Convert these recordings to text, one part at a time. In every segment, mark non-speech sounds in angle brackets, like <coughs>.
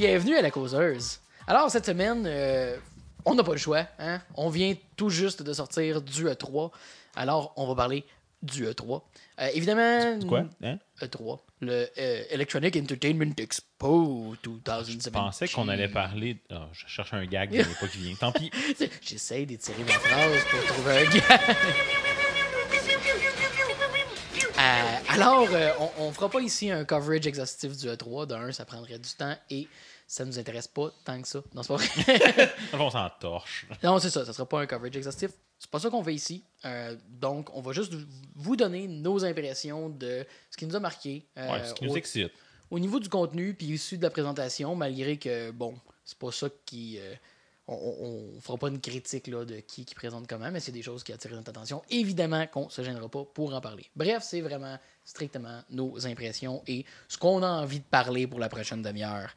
Bienvenue à la causeuse. Alors, cette semaine, euh, on n'a pas le choix. Hein? On vient tout juste de sortir du E3. Alors, on va parler du E3. Euh, évidemment. Quoi? Hein? E3. Le euh, Electronic Entertainment Expo 2017. Je pensais qu'on allait parler. Ah, je cherche un gag, mais <laughs> pas qui vient. Tant pis. <laughs> J'essaie d'étirer ma phrase pour trouver un gag. <laughs> Euh, alors, euh, on, on fera pas ici un coverage exhaustif du E3. D'un, ça prendrait du temps et ça nous intéresse pas tant que ça. Non, c'est pas vrai. on s'en torche. non, c'est ça. Ça sera pas un coverage exhaustif. C'est pas ça qu'on fait ici. Euh, donc, on va juste vous donner nos impressions de ce qui nous a marqué. euh, Ouais, ce qui nous au- excite. au niveau du contenu puis issu de la présentation, malgré que, bon, c'est pas ça qui. euh, on, on fera pas une critique là, de qui, qui présente comment, mais c'est des choses qui attirent notre attention. Évidemment qu'on se gênera pas pour en parler. Bref, c'est vraiment strictement nos impressions et ce qu'on a envie de parler pour la prochaine demi-heure.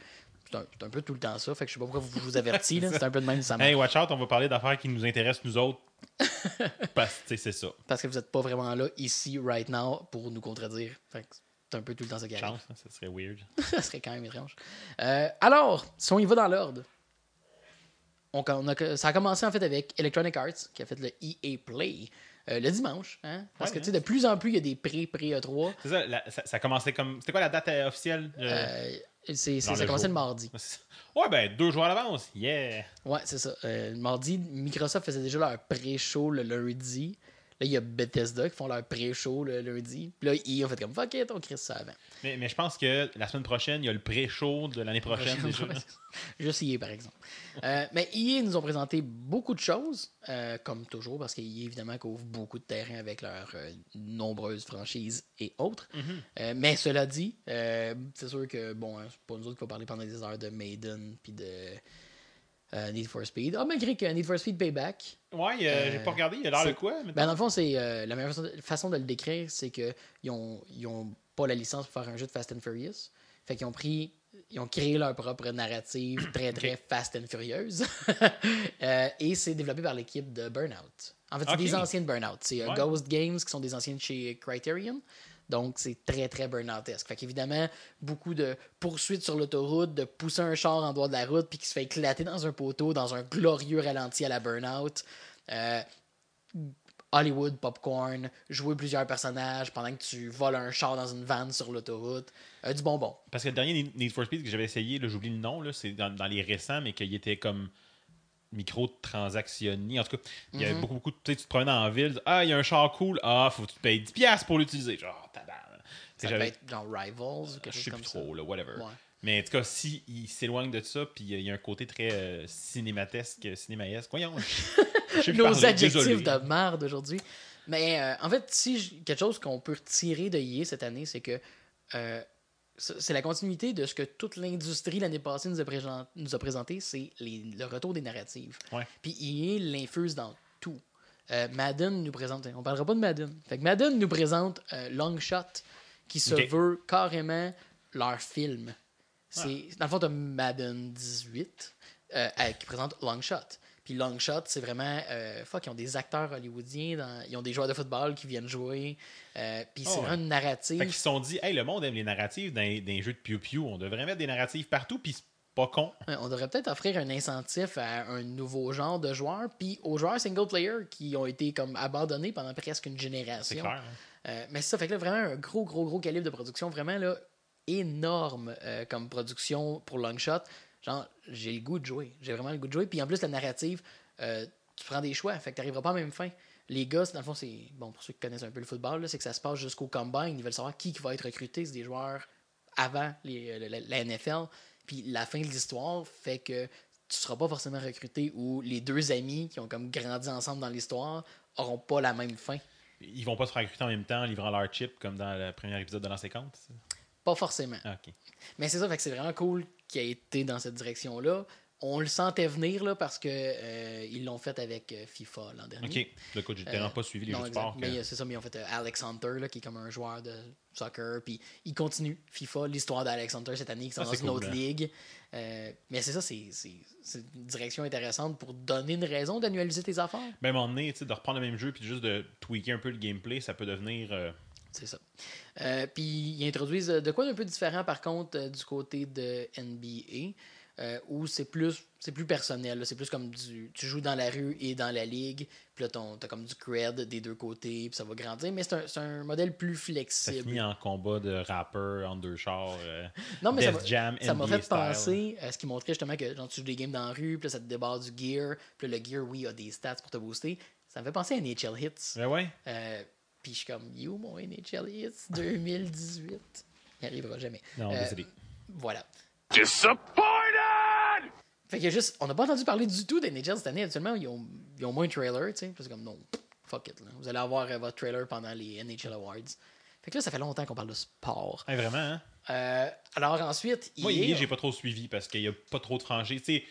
C'est un, peu tout le temps ça, fait que je sais pas pourquoi vous vous avertis, là, <laughs> c'est un peu de même ça. Hey, watch out, on va parler d'affaires qui nous intéressent, nous autres. <laughs> Parce que, c'est ça. Parce que vous êtes pas vraiment là, ici, right now, pour nous contredire. Fait que c'est un peu tout le temps ça qui arrive. Chance, hein, ça serait weird. <laughs> ça serait quand même étrange. Euh, alors, si on y va dans l'ordre, on, on a- ça a commencé en fait avec Electronic Arts qui a fait le EA Play euh, le dimanche. Hein? Parce Ouais, que tu sais, de plus en plus, il y a des pré-pré-E3. C'est ça, ça, ça commençait comme. C'était quoi la date euh, officielle? euh? Euh, c'est, ça le jour. le mardi. <laughs> Ouais, ben, deux jours à l'avance. Yeah! Ouais, c'est ça. Euh, le mardi, Microsoft faisait déjà leur pré-show le lundi. Là, il y a Bethesda qui font leur pré-show le lundi. Puis là, EA a fait comme fuck it, on crée ça avant. Mais, mais je pense que la semaine prochaine, il y a le pré-show de l'année prochaine déjà. Juste EA, par exemple. Euh, mais EA nous ont présenté beaucoup de choses, euh, comme toujours, parce qu'EA, évidemment, couvre beaucoup de terrain avec leurs euh, nombreuses franchises et autres. Euh, mais cela dit, c'est sûr que, bon, hein, c'est pas nous autres qui va parler pendant des heures de Maiden puis de euh, Need for Speed. Ah, malgré que Need for Speed Payback, Ouais, euh, j'ai pas regardé, il a l'air de quoi? mais- ben, dans le fond, c'est euh, la meilleure façon de, de le décrire, c'est que ils ont, ils ont pas la licence pour faire un jeu de Fast and Furious. Fait qu'ils ont pris, ils ont créé leur propre narrative <coughs> très très Fast and Furious. <laughs> Euh, et c'est développé par l'équipe de Burnout. En fait, c'est des anciennes Burnout. C'est euh, Ouais. Ghost Games qui sont des anciennes chez Criterion. Donc, c'est très, très burnoutesque. Fait qu'évidemment, beaucoup de poursuites sur l'autoroute, de pousser un char en dehors de la route, puis qui se fait éclater dans un poteau, dans un glorieux ralenti à la burnout. Euh, Hollywood popcorn, jouer plusieurs personnages pendant que tu voles un char dans une vanne sur l'autoroute. Euh, du bonbon. Parce que le dernier Need for Speed que j'avais essayé, j'oublie le nom, c'est dans, dans les récents, mais qu'il était comme micro-transactionné. En tout cas, il y avait beaucoup, beaucoup de. Tu sais, te prenais en ville, ah, il y a un char cool, ah, faut que tu te payes 10$ pour l'utiliser. Genre, tabarnak. Tu sais, Ça peut être genre Rivals ou quelque Je chose sais comme plus trop, là, whatever. Ouais. Mais en tout cas, si il s'éloigne de ça, puis il y a un côté très euh, cinématesque, cinémaesque. Voyons. je- je <laughs> sais plus Nos parler, adjectifs désolé. de merde aujourd'hui. Mais euh, en fait, si je- quelque chose qu'on peut retirer de EA cette année, c'est que euh, c'est c'est la continuité de ce que toute l'industrie l'année passée nous a, présent- nous a présenté, c'est le retour des narratives. Ouais. Puis EA l'infuse dans tout. Euh, Madden nous présente, on parlera pas de Madden. Fait que Madden nous présente euh, Long Shot, qui se veut carrément leur film. C'est, Ah. Dans le fond, tu Madden 18 euh, euh, qui présente Long Shot. Puis Long Shot, c'est vraiment. euh, fuck, ils ont des acteurs hollywoodiens, dans- ils ont des joueurs de football qui viennent jouer. euh, puis c'est ouais. vraiment une narrative. Fait qu'ils se sont dit, hey, le monde aime les narratives dans, les- dans les jeux de Pew Pew. On devrait mettre des narratives partout, puis c'est pas con. On devrait peut-être offrir un incentif à un nouveau genre de joueurs, puis aux joueurs single player qui ont été comme abandonnés pendant presque une C'est génération. clair. hein. Euh, mais ça fait que là, vraiment un gros, gros, gros calibre de production, vraiment là, énorme euh, comme production pour Longshot. Genre, j'ai le goût de jouer. J'ai vraiment le goût de jouer. Puis en plus, la narrative, euh, tu prends des choix, fait que tu n'arriveras pas à la même fin. Les gars, dans le fond, c'est. Bon, pour ceux qui connaissent un peu le football, c'est que ça se passe jusqu'au combine. Ils veulent savoir qui, va être recruté. C'est des joueurs avant les- euh, la, la NFL. Puis la fin de l'histoire fait que tu seras pas forcément recruté ou les deux amis qui ont comme grandi ensemble dans l'histoire auront pas la même fin. Ils vont pas se faire recruter en même temps en livrant leur chip comme dans le premier épisode de l'an 50. Pas forcément. Mais c'est ça, fait que c'est vraiment cool qu'il ait été dans cette direction-là. On le sentait venir là, parce que euh, ils l'ont fait avec euh, FIFA l'an dernier. Ok. Le coach, j'ai tellement Euh, pas suivi les non, jeux de sport. que- Mais euh, c'est ça, mais ils ont fait euh, Alex Hunter, là, qui est comme un joueur de soccer. Puis il continue FIFA, l'histoire d'Alex Hunter cette année, qui sont Ah, dans une cool, autre hein. ligue. Euh, mais c'est ça, c'est une direction intéressante pour donner une raison d'annualiser tes affaires. Ben, à un moment donné, de reprendre le même jeu puis juste de tweaker un peu le gameplay, ça peut devenir euh, C'est ça. Euh, puis ils introduisent euh, de quoi d'un peu différent par contre euh, du côté de NBA. euh, où c'est plus c'est plus personnel c'est plus comme du tu joues dans la rue et dans la ligue puis là t'as comme du cred des deux côtés puis ça va grandir mais c'est un, un modèle plus Ça flexible finit en combat de rappeur en deux chars. non mais ça Jam, ça m'a fait style. penser à ce qui montrait justement que genre, tu joues des games dans la rue puis là, ça te débarre du gear puis là, le gear oui a des stats pour te booster ça me fait penser à NHL Hits Ouais, ouais. Puis je suis comme, you, mon NHL Hits 2018. Il arrivera jamais. Non, Euh, désolé. Voilà. Disappointed! Fait que juste, on n'a pas entendu parler du tout d'NHL cette année. Actuellement, ils ont, ils ont moins de trailer, tu sais. Parce que comme, non, fuck it. Là. Vous allez avoir euh, votre trailer pendant les NHL Awards. Fait que là, ça fait longtemps qu'on parle de sport. Ouais, vraiment, hein? Euh, alors ensuite, Moi, EA, j'ai pas trop suivi parce qu'il y a pas trop de franchises. Tu sais,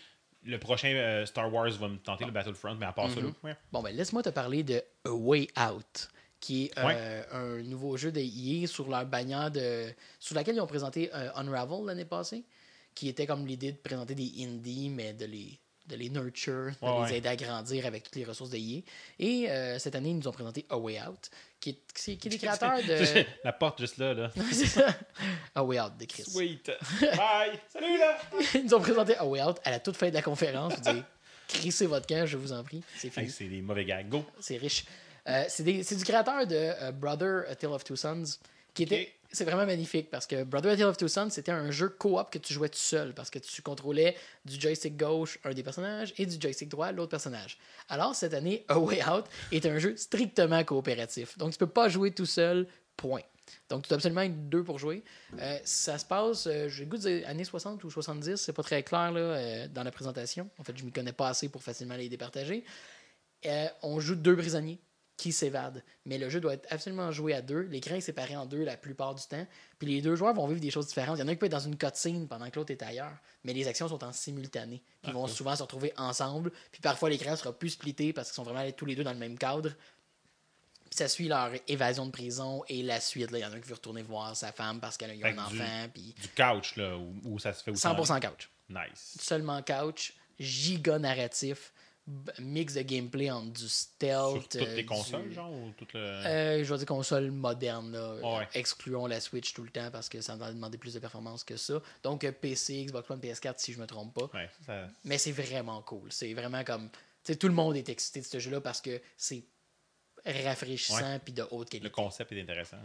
le prochain euh, Star Wars va me tenter le Battlefront, mais à part ça, Mhm. là, ouais. Bon, ben laisse-moi te parler de A Way Out, qui est euh, Ouais. un nouveau jeu de EA sur leur bannière de. sur laquelle ils ont présenté euh, Unravel l'année passée, qui était comme l'idée de présenter des indies, mais de les de les nurture, de Ouais, les aider à grandir avec toutes les ressources de EA. Et euh, cette année, ils nous ont présenté A Way Out, qui est, qui est- qui est des <laughs> créateurs de. La porte juste là, là. C'est ça. A Way Out de Chris. Sweet. <laughs> Bye. Salut, là. Ils nous ont présenté A Way Out à la toute fin de la conférence. Vous dites, <laughs> crissez votre camp, je vous en prie. C'est fini. Hey, c'est des mauvais gars. Go. C'est riche. Euh, c'est du créateur de euh, Brother A Tale of Two Sons. Qui était. C'est vraiment magnifique parce que Brother A Tale of Two Sons, c'était un jeu coop que tu jouais tout seul parce que tu contrôlais du joystick gauche un des personnages et du joystick droit l'autre personnage. Alors cette année, A Way Out est un jeu strictement coopératif. Donc tu peux pas jouer tout seul, point. Donc tu dois absolument être deux pour jouer. Euh, ça se passe, euh, j'ai le goût de dire années 60 ou 70, c'est pas très clair là, euh, dans la présentation. En fait, je m'y connais pas assez pour facilement les départager. On joue deux prisonniers qui s'évadent. Mais le jeu doit être absolument joué à deux. L'écran est séparé en deux la plupart du temps. Puis les deux joueurs vont vivre des choses différentes. Il y en a qui peut être dans une cutscene pendant que l'autre est ailleurs. Mais les actions sont en simultané. Puis ils vont souvent se retrouver ensemble. Puis parfois l'écran sera plus splitté parce qu'ils sont vraiment tous les deux dans le même cadre. Puis ça suit leur évasion de prison et la suite. là. Il y en a un qui veut retourner voir sa femme parce qu'elle a eu un que du- enfant. Puis Du couch, là, où, où ça se fait aussi. en 100% couch. Nice. Seulement couch. Giga narratif. Mix de gameplay entre du stealth. Sur toutes euh, les du- consoles, genre, ou toutes le... Euh, je vais dire console moderne. Là. Ouais. Excluons la Switch tout le temps parce que ça va demander plus de performance que ça. Donc euh, PC, Xbox One, PS4 si je me trompe pas. Ouais, ça... Mais c'est vraiment cool. C'est vraiment comme. Tu sais, tout le monde est excité de ce jeu-là parce que c'est rafraîchissant puis de haute Le qualité. concept est intéressant.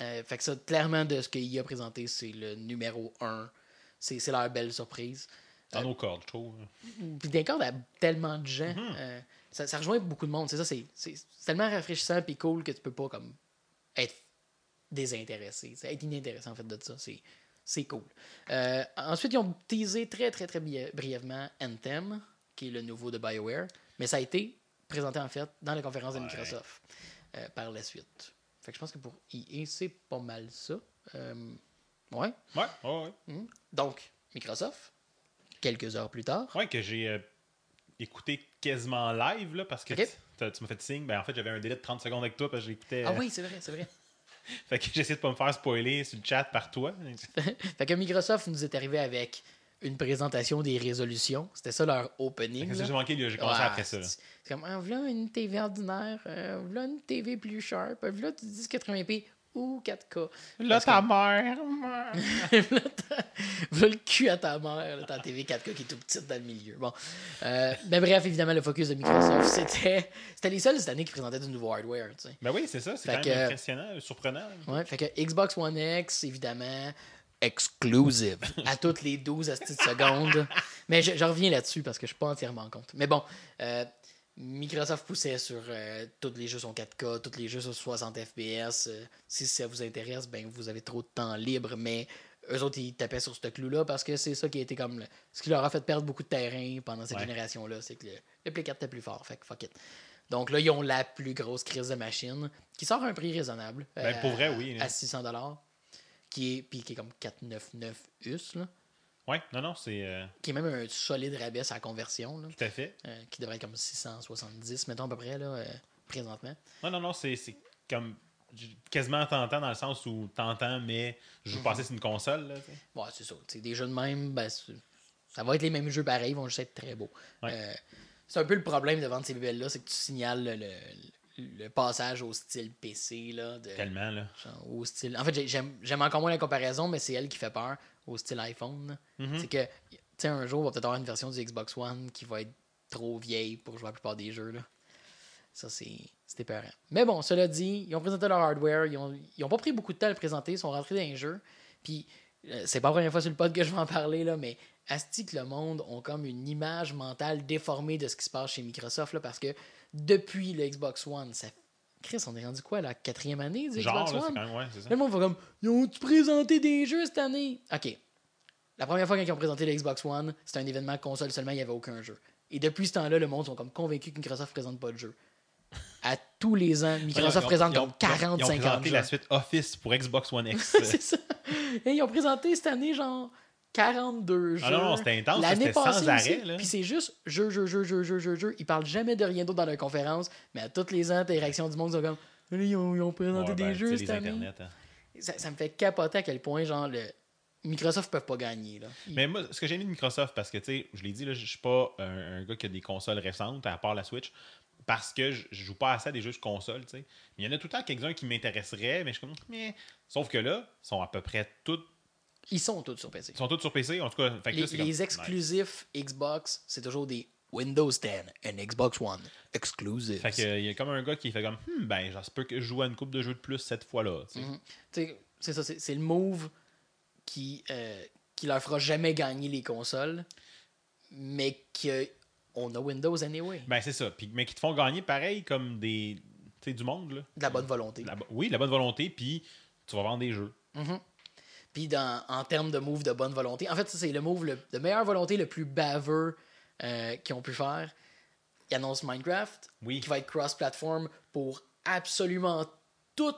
Euh, fait que ça, clairement, de ce qu'il a présenté, c'est le numéro 1. C'est c'est leur belle surprise. Dans nos cordes, je trouve. Puis d'incorde à tellement de gens. Mhm. euh, ça, ça rejoint beaucoup de monde. C'est ça, c'est tellement rafraîchissant et cool que tu peux pas comme être désintéressé. Être inintéressé en fait de ça. C'est c'est cool. Euh, ensuite, ils ont teasé très très très bri- brièvement Anthem, qui est le nouveau de BioWare. Mais ça a été présenté en fait dans la conférence de. Microsoft euh, par la suite. Fait que je pense que pour EA, c'est pas mal ça. Euh, ouais. Ouais, ouais, ouais. Mhm. Donc, Microsoft, quelques heures plus tard. Ouais, que j'ai euh, écouté quasiment live, là, parce que tu- m'as fait signe. Ben, en fait, j'avais un délai de 30 secondes avec toi, parce que j'écoutais. Ah euh, oui, c'est vrai, c'est vrai. <laughs> Fait que j'essaie de pas me faire spoiler sur le chat par toi. <laughs> Fait que Microsoft nous est arrivé avec une présentation des résolutions. C'était ça leur opening. J'ai manqué, j'ai commencé Ouais, après ça. c'est- comme, ah, voilà une TV ordinaire, euh, voilà une TV plus sharp, euh, voilà du 1080p ou 4K. Là, ta que- mère. <laughs> ta- voilà le cul à ta mère, là, ta TV 4K qui est tout petite dans le milieu. Bon. Euh, ben bref, évidemment, le focus de Microsoft, c'était c'était les seuls cette année qui présentaient du nouveau hardware. tu sais. Ben oui, c'est ça, c'est Fait quand que- même impressionnant, surprenant. Ouais, fait que Xbox One X, évidemment, exclusive à toutes les 12 astuces de secondes. <laughs> Mais je, je reviens là-dessus parce que je suis pas entièrement en compte. Mais bon, euh, Microsoft poussait sur euh, tous les jeux sont 4K, tous les jeux sont 60 FPS. euh, si ça vous intéresse, ben vous avez trop de temps libre, mais eux autres, ils tapaient sur ce clou-là parce que c'est ça qui a été comme le- ce qui leur a fait perdre beaucoup de terrain pendant cette Ouais. génération-là. C'est que le, le Play 4 était plus fort. Fait que fuck it. Donc là, ils ont la plus grosse crise de machine qui sort à un prix raisonnable. Ben, pour vrai, oui. À 600 qui est puis qui est comme 499 US là, Ouais, non, non, c'est euh, qui est même un solide rabais à la conversion là, tout à fait. euh, qui devrait être comme 670 mettons à peu près là euh, présentement. Non, non, non, c'est comme quasiment tentant dans le sens où tentant, mais je Mhm. veux passer sur une console. Là. Ouais, c'est ça. C'est des jeux de même, ben, ça va être les mêmes jeux pareils, ils vont juste être très beaux. Ouais. Euh, c'est un peu le problème de vendre ces bébelles là, c'est que tu signales le, le- le passage au style PC, là, de, Tellement, là. genre, au style... En fait, j'ai- j'aime j'aime encore moins la comparaison, mais c'est elle qui fait peur, au style iPhone. Mhm. C'est que, tu sais, un jour, on va peut-être avoir une version du Xbox One qui va être trop vieille pour jouer à la plupart des jeux, là. Ça, c'est c'est épeurant. Mais bon, cela dit, ils ont présenté leur hardware, ils ont, ils ont pas pris beaucoup de temps à le présenter, ils sont rentrés dans les jeux, puis euh, c'est pas la première fois sur le pod que je vais en parler, là, mais Asti que le monde ont comme une image mentale déformée de ce qui se passe chez Microsoft, là, parce que depuis le Xbox One, ça... Chris, on est rendu quoi, la quatrième année du Genre, Xbox là, One? quand même, ouais, c'est ça. Le monde va comme Ils ont-tu présenté des jeux cette année Ok. La première fois qu'ils ont présenté le Xbox One, c'était un événement console seulement, il n'y avait aucun jeu. Et depuis ce temps-là, le monde sont comme convaincus que Microsoft ne présente pas de jeu. À tous les ans, Microsoft ont- présente ont- comme ils ont- 40, Ils ont 50 présenté jeux. la suite Office pour Xbox One X. <laughs> c'est ça. Et ils ont présenté cette année, genre, 42 jeux. Ah non, non, c'était intense, L'année c'était sans passée arrêt. Puis c'est juste jeu, jeu, jeu, jeu, jeu, jeu, jeu. Ils parlent jamais de rien d'autre dans leur conférence, mais à toutes les réactions du monde sont comme ils ont, ils ont présenté Ouais, des ben, jeux cette année. Internet, hein. Ça, ça me fait capoter à quel point, genre, le... Microsoft ne peut pas gagner. Là. Ils- Mais moi, ce que j'ai mis de Microsoft, parce que, tu sais, je l'ai dit, je suis pas un, un gars qui a des consoles récentes, à part la Switch, parce que je, joue pas assez à des jeux de console, tu sais. Mais il y en a tout le temps quelques-uns qui m'intéresseraient, mais je suis comme, mais... Sauf que là, ils sont à peu près tous, Ils sont tous sur PC. ils sont tous sur PC, en tout cas. Fait que Les, là, c'est les comme- exclusifs Xbox, c'est toujours des Windows 10 and Xbox One exclusives. Fait que, euh, il y a comme un gars qui fait comme, hmm, ben, j'espère que je joue à une coupe de jeux de plus cette fois-là. Mhm. Sais, C'est ça, c'est le move qui, euh, qui leur fera jamais gagner les consoles, mais que on a Windows anyway. Ben, c'est ça. Puis, mais qui te font gagner pareil comme des. Tu sais, du monde, là. De la bonne volonté. La oui, de la bonne volonté, puis tu vas vendre des jeux. Puis dans, en termes de move de bonne volonté, en fait, c'est le move le- de meilleure volonté le plus baveux euh, qu'ils ont pu faire. Ils annoncent Minecraft, Oui. qui va être cross-platform pour absolument tous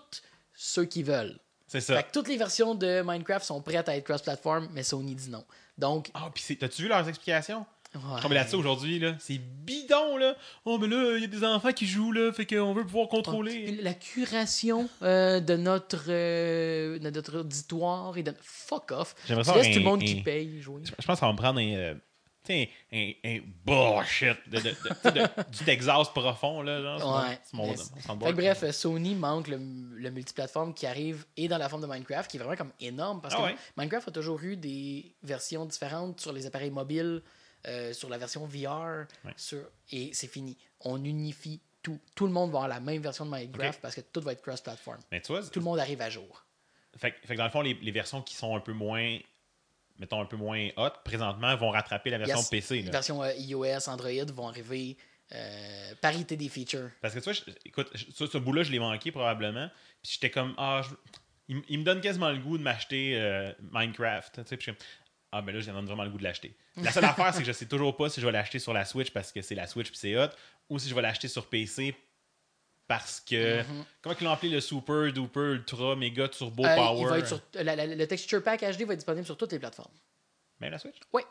ceux qui veulent. C'est ça. Fait que toutes les versions de Minecraft sont prêtes à être cross-platform, mais Sony dit non. Donc, Ah, puis t'as-tu vu leurs explications? Ouais. Mais là-dessus, aujourd'hui, là, c'est bidon, là. Oh, mais là, il y a des enfants qui jouent, là, fait qu'on veut pouvoir contrôler. La curation euh, de notre, euh, de notre auditoire et de... Fuck off. J'aimerais ça tout le monde un- qui paye jouer. Je pense qu'on va prendre un. euh, un, un bullshit de, de- <laughs> du Texas profond, là. Genre, Ouais. mon, Fait bref, euh, Sony manque le, le multiplateforme qui arrive et dans la forme de Minecraft, qui est vraiment comme énorme parce Ah que ouais? Minecraft a toujours eu des versions différentes sur les appareils mobiles, euh, sur la version VR, Ouais. sur... et c'est fini. On unifie tout. Tout le monde va avoir la même version de Minecraft parce que tout va être cross-platform. Mais tu vois, Tout le monde arrive à jour. fait, que- fait que dans le fond, les, les versions qui sont un peu moins. Mettons un peu moins hot, présentement, vont rattraper la version Yes. PC. Les Là. versions euh, iOS, Android vont arriver euh, parité des features. Parce que tu vois, je- écoute, je- ce bout-là, je l'ai manqué probablement. Puis j'étais comme, ah, je- il, me donne quasiment le goût de m'acheter euh, Minecraft. Tu sais, puis ah, ben là, j'ai vraiment le goût de l'acheter. <laughs> La seule affaire, c'est que je sais toujours pas si je vais l'acheter sur la Switch parce que c'est la Switch puis c'est hot, ou si je vais l'acheter sur PC parce que. Comment ils l'ont appelé le Super, Duper, Ultra, Mega, Turbo, Euh, Power il va être sur, la- la- le texture pack HD va être disponible sur toutes les plateformes. Ben la Switch? Oui.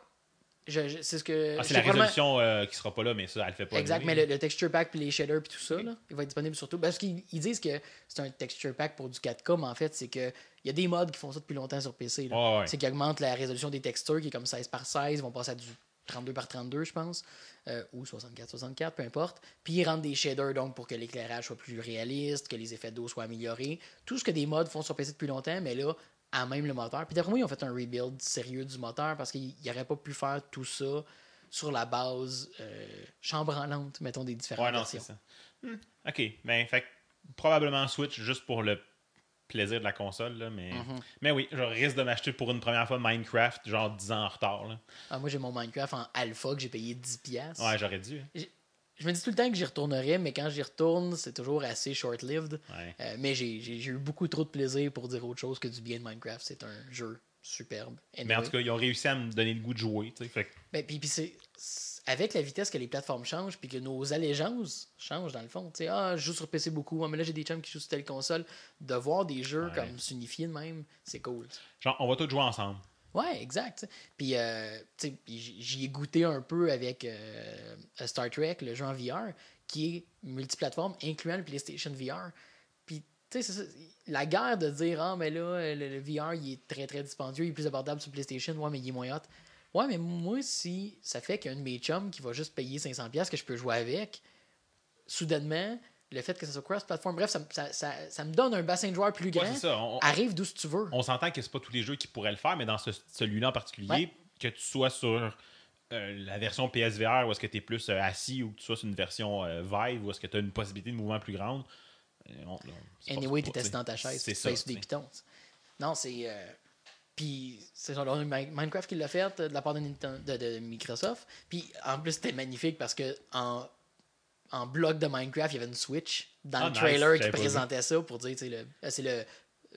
C'est ce que. Ah, c'est la résolution euh, qui sera pas là, mais ça, elle le fait pas. Exact, mais le, le texture pack puis les shaders puis tout ça, là, il va être disponible sur tout. Parce qu'ils ils disent que c'est un texture pack pour du 4K, mais en fait, c'est que il y a des mods qui font ça depuis longtemps sur PC. ouais. C'est qu'ils augmentent la résolution des textures, qui est comme 16 par 16, ils vont passer à du 32 par 32, je pense, euh, ou 64 64, peu importe. Puis ils rendent des shaders donc pour que l'éclairage soit plus réaliste, que les effets d'eau soient améliorés. Tout ce que des mods font sur PC depuis longtemps, mais là, à même le moteur. Puis d'après moi, ils ont fait un rebuild sérieux du moteur parce qu'ils n'auraient pas pu faire tout ça sur la base euh, chambranlante, mettons, des différentes Ouais, non, c'est versions. ça. Hmm, Ok, ben, fait que probablement Switch juste pour le plaisir de la console, là, mais... Mhm. mais oui, je risque de m'acheter pour une première fois Minecraft, genre 10 ans en retard. Là. Ah, moi, j'ai mon Minecraft en alpha que j'ai payé 10$. piastres. Ouais, j'aurais dû. hein. Je me dis tout le temps que j'y retournerais, mais quand j'y retourne, c'est toujours assez short-lived. Ouais. Euh, mais j'ai eu beaucoup trop de plaisir pour dire autre chose que du bien de Minecraft. C'est un jeu superbe. Mais en tout cas, ils ont réussi à me donner le goût de jouer. Fait Ben, puis, puis c'est c'est- avec la vitesse que les plateformes changent, puis que nos allégeances changent dans le fond. Tu sais, ah, je joue sur PC beaucoup, ah, mais là j'ai des chums qui jouent sur telle console. De voir des jeux Ouais. comme s'unifier de même, c'est cool. genre, on va tous jouer ensemble. Ouais, exact. Puis, euh, j'y ai goûté un peu avec euh, Star Trek, le jeu en VR, qui est multiplateforme, incluant le PlayStation VR. Puis, tu sais, la guerre de dire, ah, mais là, le, le VR, il est très, très dispendieux, il est plus abordable sur PlayStation, ouais, mais il est moins hot. Ouais, mais moi, si ça fait qu'un de mes chums qui va juste payer 500$ que je peux jouer avec, soudainement, le fait que ça soit cross-platform, bref, ça, me- ça, ça, ça me donne un bassin de joueurs plus Ouais, grand. c'est ça. On, Arrive d'où tu veux. on s'entend que c'est pas tous les jeux qui pourraient le faire, mais dans ce- celui-là en particulier, Ouais. que tu sois sur euh, la version PSVR ou est-ce que tu es plus euh, assis ou que tu sois sur une version euh, Vive ou est-ce que tu as une possibilité de mouvement plus grande. on- on- Anyway, pas- t'étais assis dans ta chaise, C'est tu sur des pitons. Non, c'est. Puis, c'est Minecraft qui l'a fait de la part de- de Microsoft. Puis, en plus, c'était magnifique parce que en, en bloc de Minecraft, il y avait une Switch dans Ah, le nice, trailer qui présentait ça pour dire, tu sais, le- euh, c'est le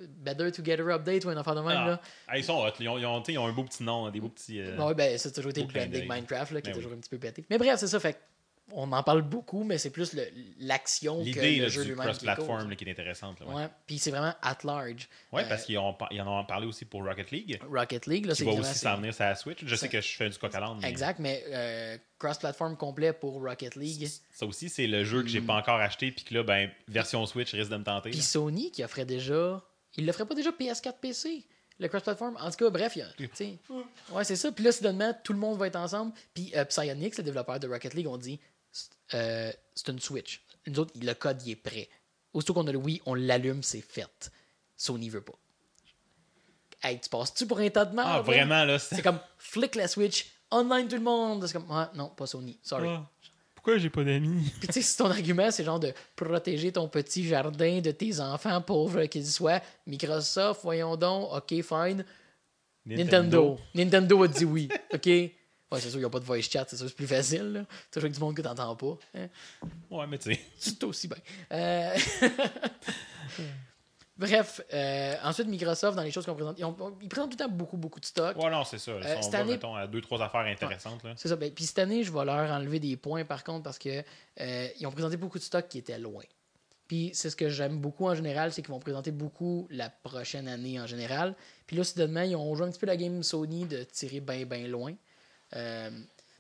Better Together Update ou un affaire de même, Ah. là. Ah, ils sont hot. Ils ont, ils ont- ils ont un beau petit nom, des beaux petits. euh, Ouais, ben, ça a toujours été le branding. Minecraft, là, qui Ben est toujours oui. un petit peu pété. Mais bref, c'est ça, fait on en parle beaucoup, mais c'est plus le- l'action que L'idée le là, jeu du lui-même cross-platform qui est intéressante. Là, ouais. Puis c'est vraiment at large. Ouais, Euh, parce qu'ils en ont parlé aussi pour Rocket League. Rocket League, là, c'est va aussi s'en venir sur la Switch. Je sais que je fais du coq mais Exact, mais euh, cross-platform complet pour Rocket League. Ça aussi, c'est le jeu que j'ai pas encore acheté, puis que là, ben, version Switch risque de me tenter. Puis. Sony qui offrait déjà. Il le ferait pas déjà PS4 PC, le cross-platform. En tout cas, bref, il y a. <laughs> Ouais, c'est ça. Puis là, soudainement, tout le monde va être ensemble. Puis euh, Psyonix, le développeur de Rocket League, ont dit euh, c'est une Switch. Nous autres, le code, il est prêt. Aussitôt qu'on a le oui, on l'allume, c'est fait. Sony veut pas. Hey, tu passes-tu pour un tas de merde? Ah, vraiment, là, C'est comme flick la Switch, online tout le monde. C'est comme, ah, non, pas Sony. Sorry. Ah, Pourquoi j'ai pas d'amis? <laughs> Puis tu sais, si ton argument, c'est genre de protéger ton petit jardin de tes enfants, pauvres qu'ils soient, Microsoft, voyons donc, ok, fine. Nintendo. Nintendo a dit oui, ok? <laughs> Ouais, c'est sûr, ils n'ont pas de voice chat, c'est sûr, c'est plus facile. là. Toujours avec du monde que t'entends pas. hein. Ouais, mais tu sais. <laughs> C'est aussi bien. Euh, <laughs> Bref, euh, ensuite, Microsoft, dans les choses qu'on présente, ils, ont- ils présentent tout le temps beaucoup, beaucoup de stock. Ouais, non, c'est ça. Euh, Si on cette va, année- mettons, à deux, trois affaires intéressantes. Là. C'est ça. Ben, puis cette année, je vais leur enlever des points par contre parce que euh, ils ont présenté beaucoup de stocks qui étaient loin. Puis c'est ce que j'aime beaucoup en général, c'est qu'ils vont présenter beaucoup la prochaine année en général. Puis là, soudainement, ils ont joué un petit peu la game Sony de tirer bien, bien loin. Euh,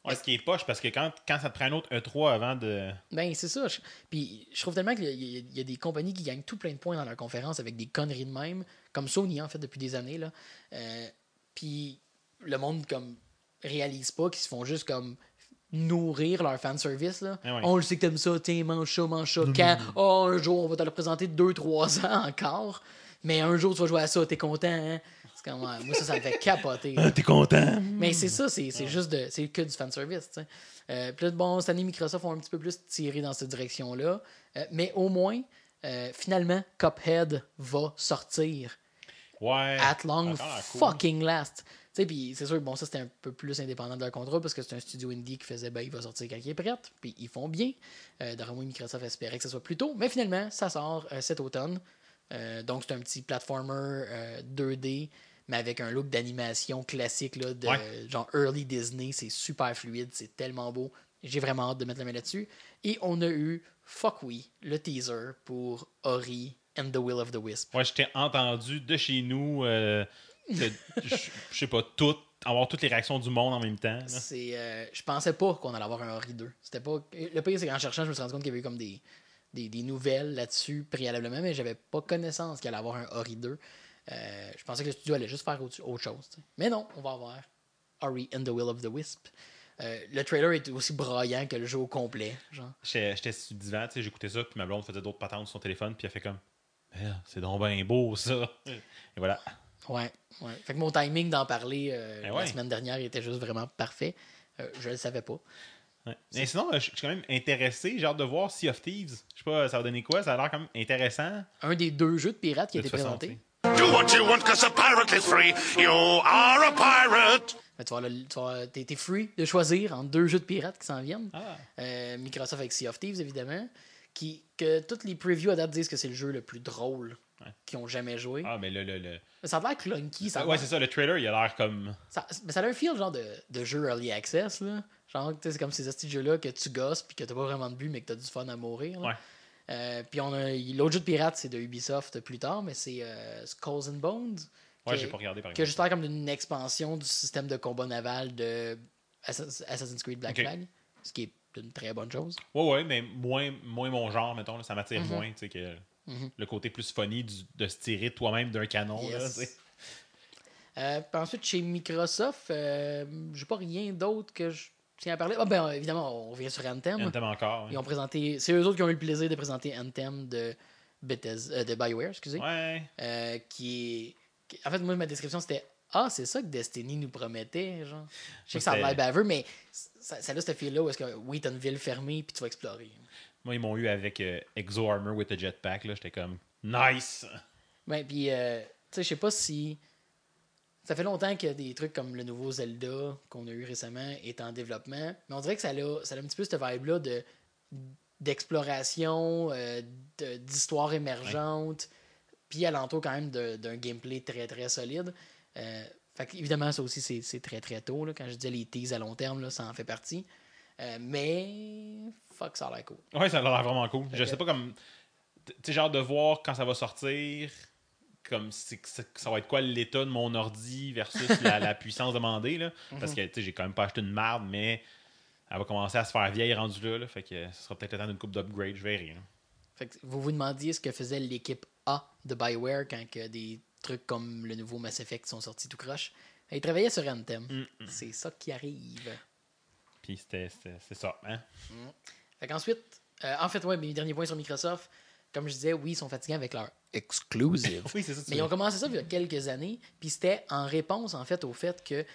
Ouais, ce qui est poche, parce que quand, quand ça te prend un autre E3 avant de. ben, c'est ça. Je- Puis je trouve tellement qu'il y, y a- il y a des compagnies qui gagnent tout plein de points dans leur conférence avec des conneries de même, comme Sony en fait depuis des années. Là. Euh, puis le monde comme réalise pas qu'ils se font juste comme nourrir leur fanservice. Là. Ah ouais. On le sait que t'aimes ça, tiens, mange ça, mange ça. Quand? Oh, un jour, on va te le présenter 2-3 ans encore. Mais un jour, tu vas jouer à ça, t'es content, hein? C'est comme, ouais, moi, ça, ça me fait capoter. là. T'es content? Mais c'est ça, c'est c'est juste de, c'est que du fanservice. tu sais. Euh, puis là, bon, cette année, Microsoft ont un petit peu plus tiré dans cette direction-là. Euh, mais au moins, euh, finalement, Cuphead va sortir Ouais. at long cool. fucking last. Tu sais, puis c'est sûr, bon, ça c'était un peu plus indépendant de leur contrat parce que c'est un studio indie qui faisait, ben, il va sortir quand il est prêt. Puis ils font bien. Euh, D'ailleurs, moi, Microsoft espérait que ce soit plus tôt. Mais finalement, ça sort euh, cet automne. Euh, donc, c'est un petit platformer euh, 2D, mais avec un look d'animation classique, là, de Ouais. genre early Disney. C'est super fluide, c'est tellement beau. J'ai vraiment hâte de mettre la main là-dessus. Et on a eu, fuck oui, le teaser pour Ori and the Will of the Wisp. Ouais, je t'ai entendu de chez nous, euh, <laughs> je sais pas, tout, avoir toutes les réactions du monde en même temps. C'est, euh, je pensais pas qu'on allait avoir un Ori 2. C'était pas. Le pire, c'est qu'en cherchant, je me suis rendu compte qu'il y avait eu comme des, des, des nouvelles là-dessus préalablement, mais j'avais pas connaissance qu'il allait avoir un Ori 2. Euh, je pensais que le studio allait juste faire autre, autre chose. Mais non, on va avoir Ori and the Will of the Wisp. Euh, le trailer est aussi braillant que le jeu au complet. J'étais sur le divan, j'écoutais ça, puis ma blonde faisait d'autres patentes sur son téléphone, puis elle fait comme, c'est donc bien beau ça. Et voilà. Ouais, ouais. Fait que mon timing d'en parler euh, Eh la semaine dernière était juste vraiment parfait. Euh, je le savais pas. Ouais. Mais sinon, je suis quand même intéressé. J'ai hâte de voir Sea of Thieves. Je sais pas, ça va donner quoi? Ça a l'air quand même intéressant. Un des deux jeux de pirates qui a été façon, présenté. Do what you want, cause a pirate is free. You are a pirate. Mais tu vas, tu vas- t'es, t'es free de choisir entre deux jeux de pirates qui s'en viennent. Ah. Euh, Microsoft avec Sea of Thieves, évidemment. Qui, que toutes les previews à date disent que c'est le jeu le plus drôle Ouais. qu'ils ont jamais joué. Ah, mais le. le, le... Mais ça a l'air clunky. Ça, a ouais, l'air- c'est ça, le trailer, il a l'air comme. ça, mais ça a un feel genre de, de jeu early access. Là. Genre, tu sais, c'est comme ces petits jeux-là que tu gosses puis que t'as pas vraiment de but, mais que t'as du fun à mourir. là. Ouais. Euh, puis on a l'autre jeu de pirate, c'est de Ubisoft plus tard, mais c'est euh, Skulls and Bones. Ouais, j'ai pas regardé par qui a exemple. juste l'air comme une expansion du système de combat naval de Assassin's Creed Black. Flag, ce qui est une très bonne chose. Ouais, ouais, mais moins, moins mon genre, mettons. là, ça m'attire moins, tu sais, que le côté plus funny du- de se tirer toi-même d'un canon. là, Yes. Euh, puis ensuite, chez Microsoft, j'ai pas rien d'autre que je. Tiens à parler? Ah, ben, évidemment, on revient sur Anthem. Anthem encore. Ils ont présenté. C'est eux autres qui ont eu le plaisir de présenter Anthem de, Bethesda, euh, de BioWare, excusez. Ouais. Euh, qui est. En fait, moi, ma description, c'était Ah, c'est ça que Destiny nous promettait. Genre. Je sais que ça a l'air baveux, mais ça, ça a ce feel-là où est-ce que, oui, t'as une ville fermée puis tu vas explorer. Moi, ils m'ont eu avec euh, Exo Armor with the Jetpack. là. J'étais comme, nice! Ouais, puis, euh, tu sais, je sais pas si. Ça fait longtemps que des trucs comme le nouveau Zelda qu'on a eu récemment est en développement, mais on dirait que ça a, ça a un petit peu cette vibe-là de d'exploration, euh, de- d'histoire émergente, puis alentour quand même de- d'un gameplay très très solide. Euh, fait évidemment, ça aussi, c'est c'est très très tôt. Là, quand je disais les teas à long terme, là, ça en fait partie. Euh, mais, fuck, ça a l'air cool. Ouais, ça a l'air vraiment cool. Je sais pas comme. Tu sais, genre de voir quand ça va sortir, comme ça, va être quoi l'état de mon ordi versus la, la <laughs> puissance demandée. Là? Parce que tu sais, j'ai quand même pas acheté une marde, mais elle va commencer à se faire vieille rendue là. là. fait que ce sera peut-être le temps d'une coupe d'upgrade, je verrai. là. Fait que vous vous demandiez ce que faisait l'équipe A de Bioware quand que des trucs comme le nouveau Mass Effect sont sortis tout croche. Ils travaillaient sur Anthem. Mm, C'est ça qui arrive. Puis c'est ça. Hein? Fait qu'ensuite, euh, en fait, ouais, mes derniers points sur Microsoft, comme je disais, oui, ils sont fatigués avec leur exclusive. <laughs> Oui, c'est ça. Mais ils ont commencé ça il y a quelques années, puis c'était en réponse en fait au fait que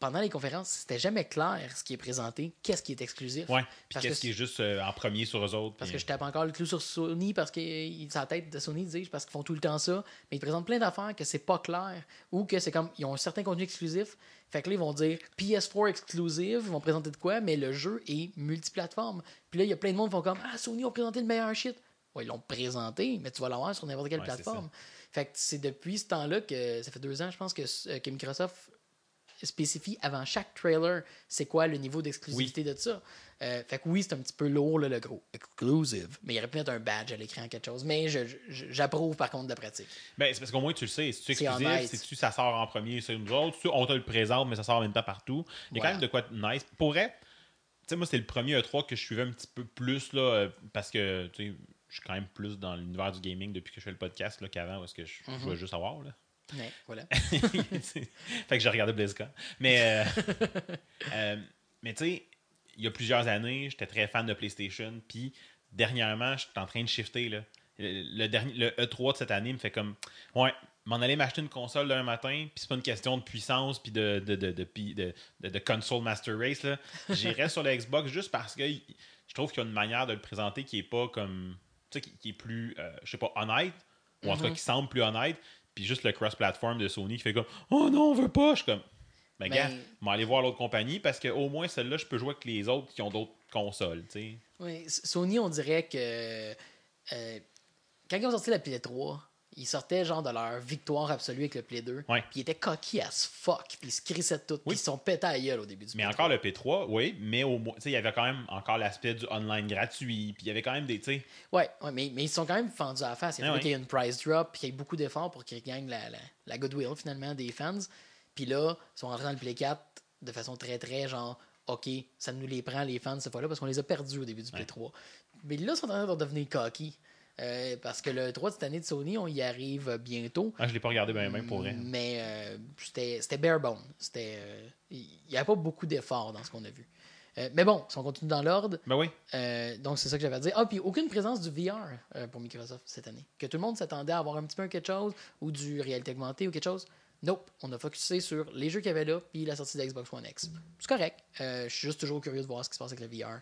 pendant les conférences, c'était jamais clair ce qui est présenté, qu'est-ce qui est exclusif. Ouais. Puis Parce qu'est-ce que qui est juste euh, en premier sur eux autres. Parce puis- que je tape encore le clou sur Sony parce que euh, c'est la tête de Sony, dis-je, parce qu'ils font tout le temps ça. Mais ils te présentent plein d'affaires que c'est pas clair ou que c'est comme ils ont un certain contenu exclusif. Fait que là, ils vont dire PS4 exclusive, ils vont présenter de quoi, mais le jeu est multiplateforme. Puis là, il y a plein de monde qui font comme Ah, Sony ont présenté le meilleur shit. Ouais, ils l'ont présenté, mais tu vas l'avoir sur n'importe quelle Ouais, plateforme. Fait que c'est depuis ce temps-là que ça fait deux ans, je pense, que, euh, que Microsoft spécifie avant chaque trailer c'est quoi le niveau d'exclusivité de ça. Euh, fait que oui, c'est un petit peu lourd, là, le gros exclusive. Mais il aurait pu mettre un badge à l'écran, quelque chose. Mais j'approuve par contre de la pratique. Ben, c'est parce qu'au moins tu le sais. Si tu C'est exclusif, si tu ça sort en premier sur nous autres, si on te le présente, mais ça sort en même temps partout. Il y a Voilà. quand même de quoi de nice. Pour vrai, tu sais, moi, c'est le premier E3 que je suivais un petit peu plus, là, euh, parce que, tu sais, je suis quand même plus dans l'univers du gaming depuis que je fais le podcast, là, qu'avant, parce que je, je Mhm. voulais juste avoir, là. Ouais, voilà. <laughs> fait que j'ai regardé BlizzCon. Mais, euh, <laughs> euh, mais tu sais, il y a plusieurs années, j'étais très fan de PlayStation. Puis dernièrement, j'étais en train de shifter. Là. Le, le dernier, le E3 de cette année me fait comme Ouais, m'en aller m'acheter une console d'un matin, puis c'est pas une question de puissance, puis de, de, de, de, de, console Master Race. là. J'irais sur la Xbox juste parce que je trouve qu'il y a une manière de le présenter qui est pas comme. Qui, qui est plus, euh, je sais pas, honnête, ou en tout cas qui semble plus honnête. Puis juste le cross-platform de Sony qui fait comme Oh non, on veut pas. Je suis comme Ben, gars, aller voir l'autre compagnie parce qu'au moins celle-là, je peux jouer avec les autres qui ont d'autres consoles. tu sais. Oui, Sony, on dirait que euh, quand ils ont sorti la Play 3, ils sortaient genre de leur victoire absolue avec le Play 2. Ouais. Puis ils étaient coquilles as fuck. Puis ils se crissaient tout. Puis ils se sont pétés à gueule au début du Mais encore 3. le P3, oui, mais au moins, tu sais, il y avait quand même encore l'aspect du online gratuit. Puis il y avait quand même des. tu sais, Ouais, ouais, mais, mais ils sont quand même fendus à la face. Il a Ah ouais. y une price drop, puis qu'il y ait beaucoup d'efforts pour qu'ils gagnent la, la, la goodwill finalement des fans. Puis là, ils sont rentrés dans le Play 4 de façon très très genre, OK, ça nous les prend les fans cette fois-là parce qu'on les a perdus au début du Play Ouais. 3. Mais là, ils sont en train de devenir cocky. Euh, parce que le 3 de cette année de Sony, on y arrive bientôt. Ah, je l'ai pas regardé bien, bien pour vrai. Mais euh, c'était c'était bare bone. Euh, Il n'y avait pas beaucoup d'efforts dans ce qu'on a vu. Euh, mais bon, si on continue dans l'ordre, Ben oui. euh, donc, c'est ça que j'avais à dire. Ah, puis aucune présence du VR euh, pour Microsoft cette année. Que tout le monde s'attendait à avoir un petit peu quelque chose, ou du réalité augmentée ou quelque chose. Nope. On a focusé sur les jeux qu'il y avait là, puis la sortie de Xbox One X. C'est correct. Euh, je suis juste toujours curieux de voir ce qui se passe avec le VR.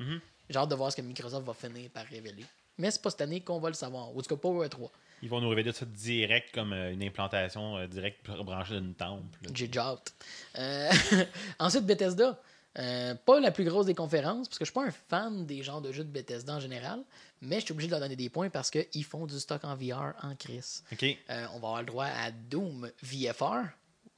J'ai hâte de voir ce que Microsoft va finir par révéler. Mais c'est pas cette année qu'on va le savoir. Ou en tout cas, pas au E3. Ils vont nous révéler ça direct comme euh, une implantation euh, directe branchée d'une temple. J'ai hâte. Euh, <laughs> ensuite, Bethesda. Euh, pas la plus grosse des conférences, parce que je suis pas un fan des genres de jeux de Bethesda en général, mais je suis obligé de leur donner des points parce qu'ils font du stock en VR en crise. On va avoir le droit à Doom VFR,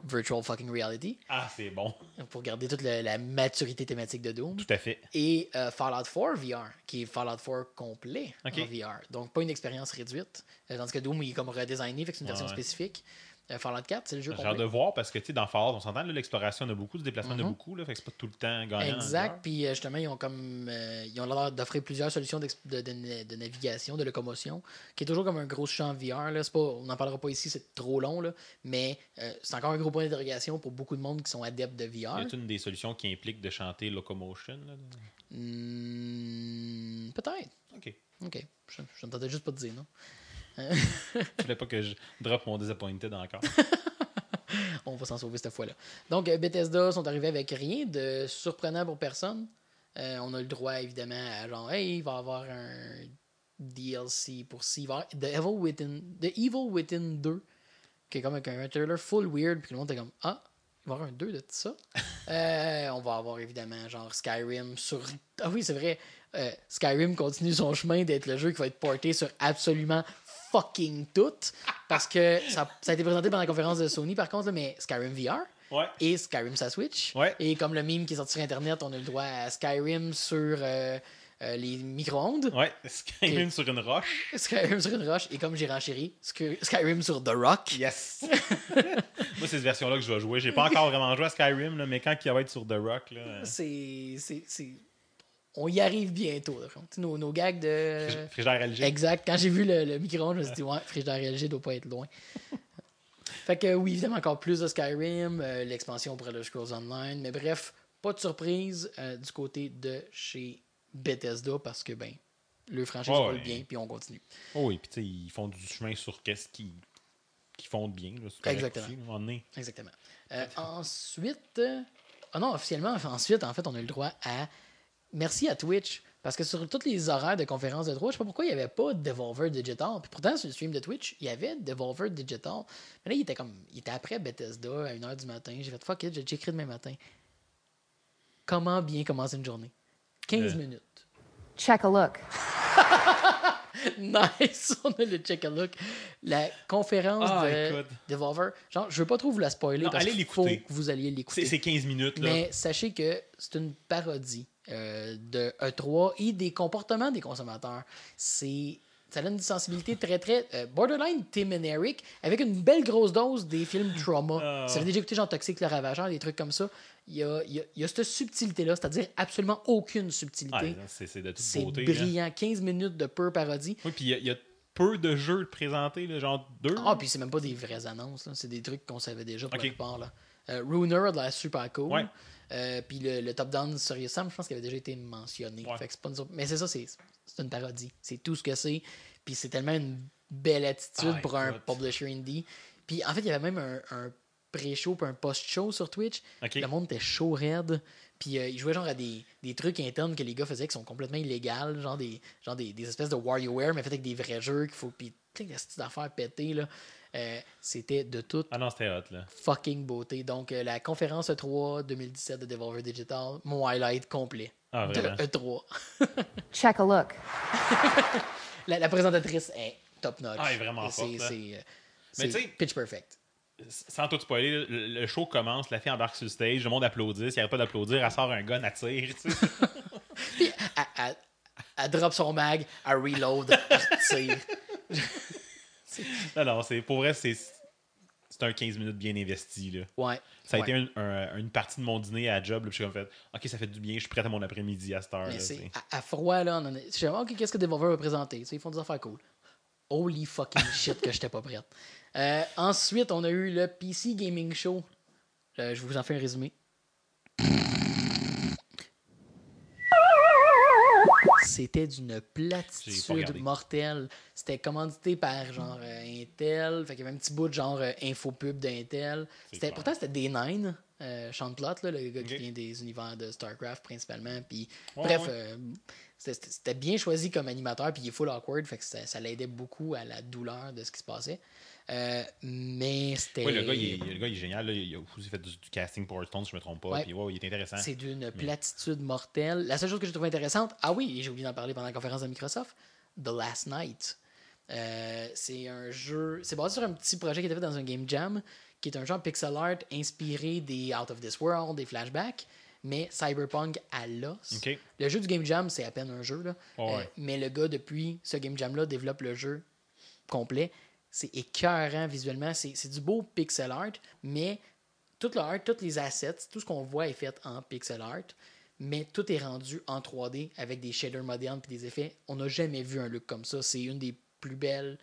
Virtual Fucking Reality, Ah, c'est bon. pour garder toute la, la maturité thématique de Doom. Tout à fait. Et euh, Fallout 4 VR, qui est Fallout 4 complet en VR. Donc, pas une expérience réduite. Euh, tandis que Doom, il est comme redesigné, fait que c'est une version Ouais. spécifique. Euh, Fallout 4, c'est le jeu J'ai hâte de voir parce que, tu sais, dans Fallout, on s'entend, là, l'exploration, on a beaucoup, le déplacement, on a beaucoup, là, fait que c'est pas tout le temps gagnant. Mhm. Exact. Puis euh, justement, ils ont comme euh, ils ont l'air d'offrir plusieurs solutions de, de- de navigation, de locomotion, qui est toujours comme un gros champ VR. Là. C'est Pas, on n'en parlera pas ici, c'est trop long, là. mais euh, c'est encore un gros point d'interrogation pour beaucoup de monde qui sont adeptes de Y VR. a une des solutions qui implique de chanter Locomotion? Hmm, Peut-être. Ok. Ok. Je, je ne tentais juste pas de dire non? Je voulais pas que je drop mon disappointed encore. <laughs> On va s'en sauver cette fois-là. Donc, euh, Bethesda sont arrivés avec rien de surprenant pour personne. Euh, on a le droit, évidemment, à genre, hey, il va y avoir un DLC pour avoir The Evil Within, The Evil Within 2, qui est comme avec un trailer full weird. Puis le monde est comme, ah, il va y avoir un 2 de tout ça? <laughs> Euh, on va avoir, évidemment, genre Skyrim sur. Ah oui, c'est vrai. Euh, Skyrim continue son chemin d'être le jeu qui va être porté sur absolument fucking tout. Parce que ça, ça a été présenté pendant la conférence de Sony, par contre, là, mais Skyrim VR Ouais. et Skyrim sa Switch. Ouais. Et comme le meme qui est sorti sur Internet, on a le droit à Skyrim sur euh, euh, les micro-ondes, Ouais. Skyrim sur une roche. Skyrim sur une roche, et comme j'ai renchéri, Sky- Skyrim sur The Rock. Yes! <laughs> Moi, c'est cette version-là que je vais jouer. J'ai pas encore vraiment joué à Skyrim, là, mais quand il va être sur The Rock, là, euh, C'est. On y arrive bientôt. Nos, nos gags de. frigidaire LG. Exact. Quand j'ai vu le, le micro-ondes, je me suis dit, ouais, frigidaire LG doit pas être loin. <laughs> fait que oui, évidemment, encore plus de Skyrim, euh, l'expansion pour Elder Scrolls Online, mais bref, pas de surprise euh, du côté de chez Bethesda parce que, ben, le franchise roule ouais. bien, puis on continue. Oh oui, puis tu sais, ils font du chemin sur qu'est-ce qui qui font de bien. Là, Exactement. aussi. Exactement. Euh, ensuite, euh, ah non, officiellement, ensuite, en fait, on a eu le droit à. Merci à Twitch. Parce que sur tous les horaires de conférences de droit, je sais pas pourquoi il n'y avait pas de Devolver Digital. Puis pourtant, sur le stream de Twitch, il y avait Devolver Digital. Mais là, il était comme. Il était après Bethesda à 1h du matin. J'ai fait fuck it, j'ai écrit demain matin. Comment bien commencer une journée? 15 Euh. minutes. Check a look. <laughs> Nice, on a le check a look. La conférence Ah, de écoute. Devolver, genre, je veux pas trop vous la spoiler Non, parce allez qu'il faut l'écouter. que vous alliez l'écouter. C'est c'est 15 minutes. Là. Mais sachez que c'est une parodie euh, de E3 et des comportements des consommateurs. C'est ça donne une sensibilité très très euh, borderline Tim and Eric avec une belle grosse dose des films trauma. Ça avez déjà écouté genre Toxic le Ravageur, des trucs comme ça. Il y a, il y a- il y a cette subtilité-là, c'est-à-dire absolument aucune subtilité. C'est c'est de toute c'est beauté. là. brillant. 15 minutes de pure parodie. Oui, puis il y a- il y, a peu de jeux présentés, là, genre deux. Ah, puis c'est même pas des vraies annonces, c'est des trucs qu'on savait déjà pour Ok. la plupart. Là. Euh, Runer a de l'air super cool. Ouais. Euh, puis le, le top-down Serious Sam, je pense qu'il avait déjà été mentionné. Ouais. Fait que c'est pas une surp- Mais c'est ça, c'est une parodie. C'est tout ce que c'est. Puis c'est tellement une belle attitude Ah, pour un publisher indie. Puis en fait, il y avait même un, un pré-show puis un post-show sur Twitch. Ok. Le monde était chaud raide. Puis euh, ils jouaient genre à des, des trucs internes que les gars faisaient qui sont complètement illégales, genre des, genre des, des espèces de WarioWare, mais fait avec des vrais jeux qu'il faut. Puis plein de petites affaires pétées, là. Euh, C'était de toute Ah non, c'était hot, là. fucking beauté. Donc, euh, la conférence E3 2017 de Devolver Digital, mon highlight complet Ah, de vraiment? E3. <laughs> Check a look. La, la présentatrice est top notch. Ah, elle est vraiment C'est- forte. C'est euh, pitch perfect. Sans tout spoiler, le, le show commence, la fille embarque sur le stage, le monde applaudit. S'il n'y pas d'applaudir, elle sort un gun, elle tire. <laughs> Puis, elle, elle- elle drop son mag, elle reload, elle tire. <laughs> non, non, c'est, pour vrai, c'est, c'est un 15 minutes bien investi. Là. Ouais. Ça a Ouais. été un- un- une partie de mon dîner à job. Là, je suis comme fait, OK, ça fait du bien, je suis prêt à mon après-midi à cette heure. Là, c'est à, à froid, là, on en est. Je sais, OK, qu'est-ce que Devolver va présenter? Ils font des affaires cool. Holy fucking <laughs> shit que j'étais pas prête. Euh, ensuite, on a eu le PC Gaming Show. Euh, je vous en fais un résumé. C'était d'une platitude mortelle. C'était commandité par genre euh, Intel. Fait qu'il y avait un petit bout de genre euh, infopub d'Intel. C'était, pourtant, c'était D9, euh, Sean Plott, là, le gars qui vient des univers de StarCraft principalement. Puis, Ouais, bref, ouais. euh, c'était bien choisi comme animateur. Puis il est full awkward. Fait que ça, ça l'aidait beaucoup à la douleur de ce qui se passait. Euh, mais c'était. Ouais, le, gars, il est, le gars, il est génial. là. Il a aussi fait du, du casting pour Hearthstone, si je me trompe pas. Ouais. Puis il est intéressant. C'est d'une platitude mortelle. La seule chose que j'ai trouvé intéressante, ah oui, j'ai oublié d'en parler pendant la conférence de Microsoft, The Last Night. Euh, c'est un jeu, c'est basé sur un petit projet qui était fait dans un game jam, qui est un genre pixel art inspiré des Out of This World, des flashbacks, mais cyberpunk à l'os. Le jeu du game jam, c'est à peine un jeu, là. Ouais, Euh, mais le gars, depuis ce game jam-là, développe le jeu complet. C'est écœurant visuellement. C'est du beau pixel art, mais tout le art, tous les assets, tout ce qu'on voit est fait en pixel art, mais tout est rendu en 3D avec des shaders modernes et des effets. On n'a jamais vu un look comme ça. C'est une des plus belles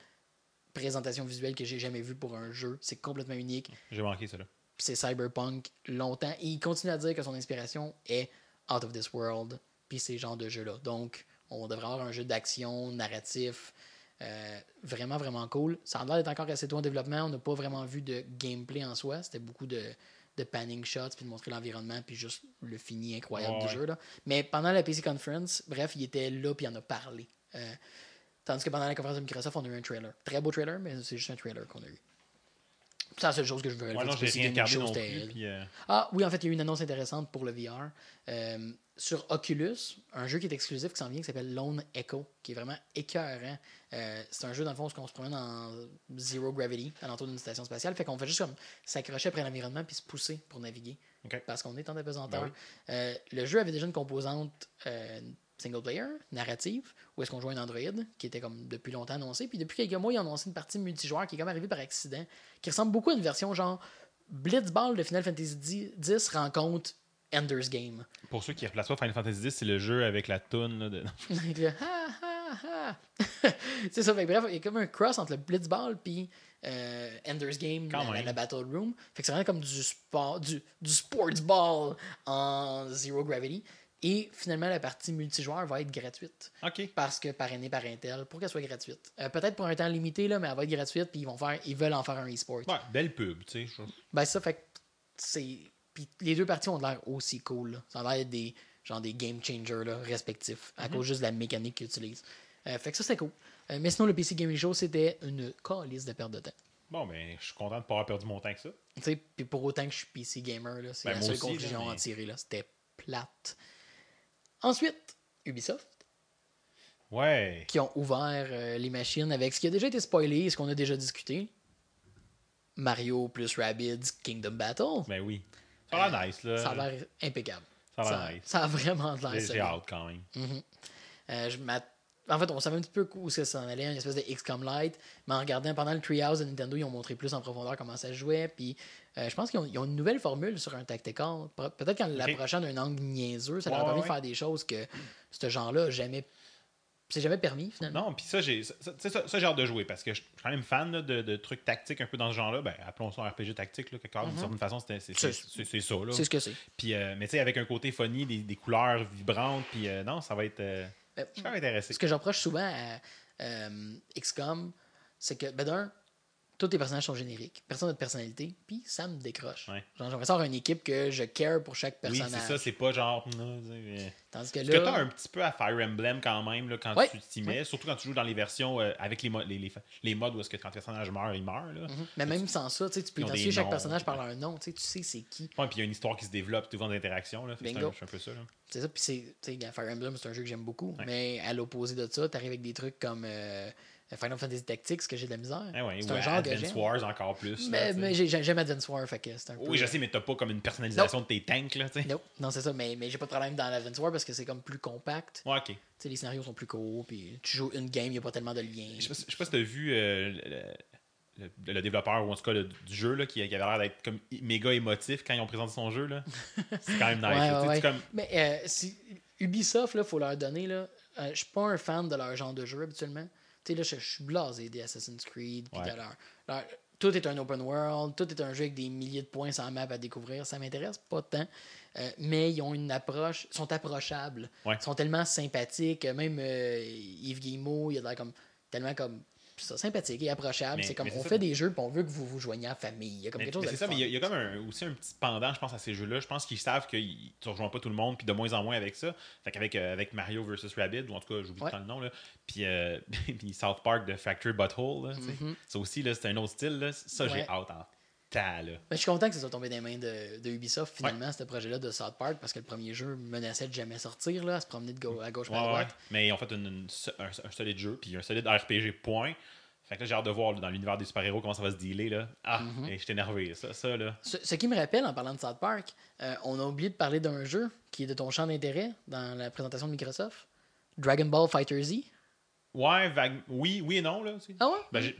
présentations visuelles que j'ai jamais vues pour un jeu. C'est complètement unique. J'ai manqué ça là. C'est cyberpunk longtemps. Et il continue à dire que son inspiration est Out of This World, puis ces genres de jeux-là. Donc, on devrait avoir un jeu d'action, narratif, euh, vraiment, vraiment cool. Ça a l'air d'être encore assez tôt en développement. On n'a pas vraiment vu de gameplay en soi. C'était beaucoup de, de panning shots, puis de montrer l'environnement, puis juste le fini incroyable Ouais, du ouais. jeu. Là. Mais pendant la PC Conference, bref, il était là, puis il en a parlé. Euh, tandis que pendant la conférence de Microsoft, on a eu un trailer. Très beau trailer, mais c'est juste un trailer qu'on a eu. C'est la seule chose que je veux Ouais, non, j'ai rien plus. Puis, euh, Ah oui, en fait, il y a eu une annonce intéressante pour le VR. Euh, sur Oculus, un jeu qui est exclusif qui s'en vient qui s'appelle Lone Echo, qui est vraiment écœurant. Euh, c'est un jeu, dans le fond, où on se promène en zero gravity, à l'entour d'une station spatiale. Fait qu'on fait juste comme s'accrocher après l'environnement puis se pousser pour naviguer. Parce qu'on est en apesanteur. Ben oui. Le jeu avait déjà une composante single player, narrative, où est-ce qu'on jouait un Android, qui était comme depuis longtemps annoncé. Puis depuis quelques mois, ils ont annoncé une partie multijoueur qui est comme arrivée par accident, qui ressemble beaucoup à une version genre Blitzball de Final Fantasy X rencontre Ender's Game. Pour ceux qui replacent pas Final Fantasy X, c'est le jeu avec la toune. là, de... <laughs> <laughs> C'est ça, fait bref, il y a comme un cross entre le Blitzball puis euh, Ender's Game, la, la- Battle Room. Fait que c'est vraiment comme du sport, du, du sports ball en zero gravity. Et finalement, la partie multijoueur va être gratuite. Ok. Parce que parrainée par Intel, pour qu'elle soit gratuite. Euh, Peut-être pour un temps limité, là, mais elle va être gratuite, puis ils vont faire, ils veulent en faire un e-sport. Ouais, belle pub, tu sais. je- Ben ça fait que c'est. Puis les deux parties ont l'air aussi cool. là. Ça a l'air d'être des genre des game changers là, respectifs, à cause juste de la mécanique qu'ils utilisent. Euh, fait que ça c'est cool. Euh, mais sinon le PC Gaming Show c'était une calice de perte de temps. Bon, ben, je suis content de pas avoir perdu mon temps que ça. Tu sais, puis pour autant que je suis PC gamer c'est Ben, la seule aussi, conclusion à en mais- tirer là, c'était plate. Ensuite, Ubisoft Ouais. qui ont ouvert euh, les machines avec ce qui a déjà été spoilé, ce qu'on a déjà discuté. Mario plus Rabbids Kingdom Battle. Ben oui. Ça a l'air nice, là. Ça a l'air impeccable. Ça a l'air ça, nice. ça a vraiment de l'air J'ai- hâte quand même. Euh, je m'att- en fait, on savait un petit peu où ça s'en allait, une espèce de XCOM Light, mais en regardant pendant le Treehouse de Nintendo, ils ont montré plus en profondeur comment ça jouait. Puis euh, je pense qu'ils ont, une nouvelle formule sur un tactical. Pe- Peut-être qu'en l'approchant d'un angle niaiseux, ça leur a permis de faire des choses que ce genre-là a jamais. C'est jamais permis, finalement. Non, puis ça, j'ai ça, de jouer parce que je suis quand même fan là, de, de trucs tactiques un peu dans ce genre-là. Ben, appelons ça un RPG tactique, là. D'une certaine façon, c'est ça. Là. C'est ce que c'est. Puis, euh, mais tu sais, avec un côté funny, des, des couleurs vibrantes, puis euh, non, ça va être. euh, Ben, je suis intéressé. Ce que j'approche souvent à euh, XCOM, c'est que, ben d'un, tous les personnages sont génériques. Personne n'a de personnalité, puis ça me décroche. Ouais. Genre, j'aimerais avoir une équipe que je care pour chaque Oui, personnage. c'est ça, c'est pas genre. Tandis que Ce que là. t'as un petit peu à Fire Emblem quand même là, quand Ouais. tu t'y mets, surtout quand tu joues dans les versions euh, avec les, mo- les, les, les modes où est-ce que quand le personnage meurt, il meurt. Là. Mhm. Mais même sans ça, tu sais, tu peux identifier chaque noms. personnage par leur nom. Tu sais, tu sais c'est qui. Ouais, puis il y a une histoire qui se développe, tu vois des interactions. Là, Fait que c'est un, peu ça. Là. C'est ça, puis c'est. Tu sais, Fire Emblem, c'est un jeu que j'aime beaucoup. Mais à l'opposé de ça, t'arrives avec des trucs comme euh, Final Fantasy Tactics, que j'ai de la misère. Ouais, c'est ou un genre Advance. Wars encore plus. Mais, mais j'ai- j'aime Advance War, fait que c'est un peu. Oui, je sais, mais t'as pas comme une personnalisation de tes tanks. Là, tu sais. Non, non c'est ça, mais, mais j'ai pas de problème dans l'Advance War parce que c'est comme plus compact. Ouais, ok. Les scénarios sont plus courts, puis tu joues une game, il n'y a pas tellement de liens. Je sais pas, si- je sais pas si t'as vu euh, le, le- le développeur, ou en tout cas le- du jeu, là, qui, qui avait l'air d'être comme méga émotif quand ils ont présenté son jeu. là. <laughs> C'est quand même nice. Ouais, ouais. comme- Mais euh, si, Ubisoft, il faut leur donner, là, euh, je suis pas un fan de leur genre de jeu habituellement. Tu sais, là, je, je suis blasé des Assassin's Creed, puis Ouais. de leur, leur- Tout est un open world, tout est un jeu avec des milliers de points sans map à découvrir. Ça m'intéresse pas tant. Euh, mais ils ont une approche, ils sont approchables. Ouais. Ils sont tellement sympathiques. Même euh, Yves Guillemot, il a l'air comme tellement comme ça, sympathique et approchable. C'est comme on ça. fait des jeux, puis on veut que vous vous joigniez en famille. Il y a comme Mais, quelque chose c'est ça, mais il y a- fun. il y, a comme un- aussi un petit pendant, je pense, à ces jeux-là. Je pense qu'ils savent que tu rejoins pas tout le monde, puis de moins en moins avec ça. Fait qu'avec euh, avec Mario vs. Rabbit, ou en tout cas, j'oublie Ouais. le nom, là. Puis, euh, <laughs> puis South Park de Factory Butthole, là, sais. ça aussi, là, c'est un autre style. Là. Ça, j'ai hâte en là. Mais je suis content que ça soit tombé des mains de, de Ubisoft finalement, ce projet-là de South Park, parce que le premier jeu menaçait de jamais sortir, là, à se promener de à gauche Ouais, à ouais. droite. Mais ils ont fait une- une so- un, un solide jeu, puis un solide RPG, point. Fait que là, j'ai hâte de voir là, dans l'univers des super-héros comment ça va se dealer. Là. Ah, et je suis énervé. Ça, ça, là. Ce, ce qui me rappelle, en parlant de South Park, euh, on a oublié de parler d'un jeu qui est de ton champ d'intérêt dans la présentation de Microsoft Dragon Ball Fighter Z. Ouais, vague... oui, oui et non. Là. Ah ouais? Ben, j'ai-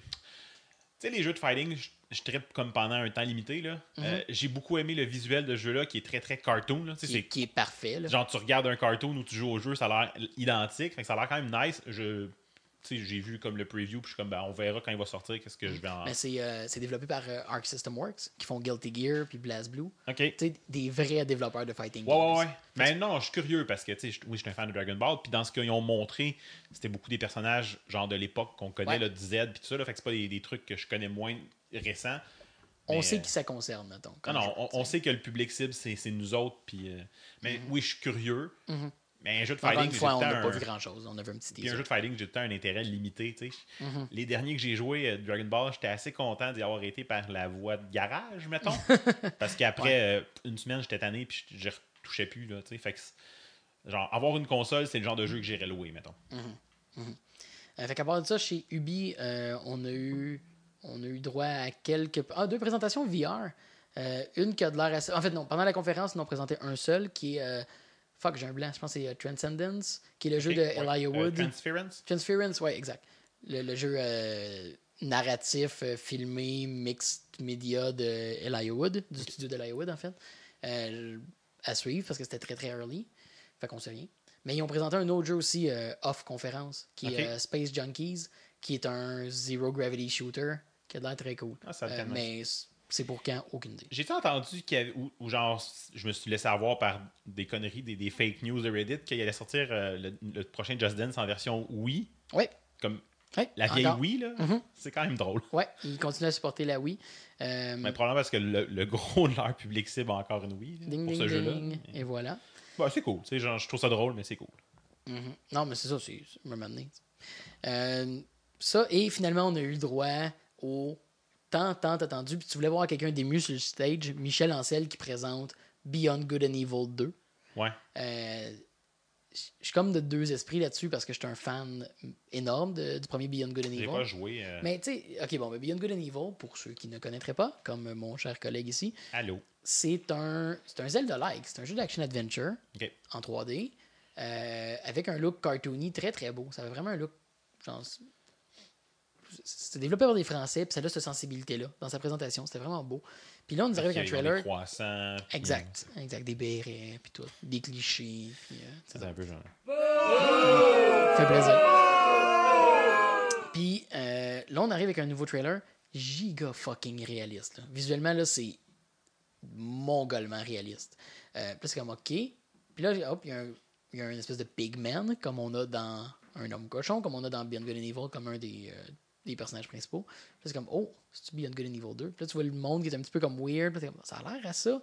sais, les jeux de fighting, je, je trippe comme pendant un temps limité. là. Mhm. Euh, J'ai beaucoup aimé le visuel de ce jeu-là qui est très très cartoon. là. Tu sais, Qui, c'est est- qui est parfait. Là. Genre, tu regardes un cartoon où tu joues au jeu, ça a l'air identique. Fait que ça a l'air quand même nice. Je, j'ai vu comme le preview, puis je suis comme, ben, on verra quand il va sortir, qu'est-ce que je vais en. Mais c'est euh, développé par euh, Arc System Works, qui font Guilty Gear puis BlazBlue. Ok. Des vrais développeurs de fighting Ouais, ouais, games. ouais. Mais non, je suis curieux parce que, tu sais, oui, je suis un fan de Dragon Ball. Puis dans ce qu'ils ont montré, c'était beaucoup des personnages, genre de l'époque qu'on connaît, Ouais. là, de Z, puis tout ça. Là, fait que c'est pas des, des trucs que je connais moins récents. On sait euh, qui ça concerne, mettons. Non, comme non, jeu, on, sait que le public cible, c'est nous autres. Puis, euh, mais oui, je suis curieux. Mais un jeu de Mhm. Fighting, une fois, on n'a pas vu grand-chose. On avait un petit Puis un jeu de fighting, j'ai un intérêt limité. Mhm. Les derniers que j'ai joués, euh, Dragon Ball, j'étais assez content d'y avoir été par la voie de garage, mettons. <laughs> Parce qu'après euh, une semaine, j'étais tanné puis je je retouchais plus. Là, fait que, genre, avoir une console, c'est le genre de jeu que j'irais louer, mettons. Fait qu'à part de ça, chez Ubi, euh, on, a eu, on a eu droit à quelques. Ah, deux présentations VR. Euh, une qui a de l'air assez. En fait, non, pendant la conférence, ils en ont présenté un seul qui est. euh, Fuck, j'ai un blanc. Je pense que c'est euh, Transcendence, qui est le jeu de ouais. Elijah Euh, Wood. Transference? Transference, ouais, exact. Le, le jeu narratif, filmé, mixed media de Elijah Wood, du studio de Elijah Wood, en fait. À suivre parce que c'était très très early. Fait qu'on sait rien. Mais ils ont présenté un autre jeu aussi off conférence qui est Space Junkies, qui est un zero gravity shooter qui a l'air très cool. Ah, ça Euh, mais c'est pour quand? Aucune idée. J'ai entendu qu'il y avait, ou, ou genre, je me suis laissé avoir par des conneries, des, des fake news de Reddit, qu'il allait sortir euh, le, le prochain Just Dance en version Wii, Ouais, comme ouais, la vieille encore. Wii, là? Mhm. C'est quand même drôle. Ouais, ils continuent à supporter la Wii. Euh, Mais probablement parce que le, le gros de leur public cible a encore une Wii là, ding, pour ding, ce jeu-là. Et voilà. Bah, c'est cool. Genre, je trouve ça drôle, mais c'est cool. Mhm. Non, mais c'est ça, c'est me. Euh, ça, et finalement, on a eu le droit au tant, tant attendu. Puis tu voulais voir quelqu'un d'ému sur le stage, Michel Ancel qui présente Beyond Good and Evil 2. Ouais. Euh, je suis comme de deux esprits là-dessus parce que je suis un fan énorme de- du premier Beyond Good and Evil. pas joué. euh, Mais tu sais, ok, bon, mais Beyond Good and Evil, pour ceux qui ne connaîtraient pas, comme mon cher collègue ici, Allô. c'est un, c'est un Zelda-like. C'est un jeu d'action-adventure Ok. en 3D, euh, avec un look cartoony très très beau. Ça avait vraiment un look. Genre, c'est- développé par des Français, puis ça a cette sensibilité-là dans sa présentation. C'était vraiment beau. Puis là, on nous arrive avec un trailer. croissants, puis, Exact, exact. Des bérets, puis tout. Des clichés. Puis, euh, euh, C'est un peu genre. fait plaisir. Puis euh, là, on arrive avec un nouveau trailer giga fucking réaliste. là. Visuellement, là, c'est mongolement réaliste. Euh, puis là, c'est comme OK. Puis là, hop, il y, a un- il y a une espèce de pigman, comme on a dans Un homme cochon, comme on a dans Beyond Good and Evil, comme un des, euh, des personnages principaux. Puis là, c'est comme Oh, c'est-tu Beyond Good and Evil 2? Puis là, tu vois le monde qui est un petit peu comme weird. Puis là, comme, ça a l'air à ça.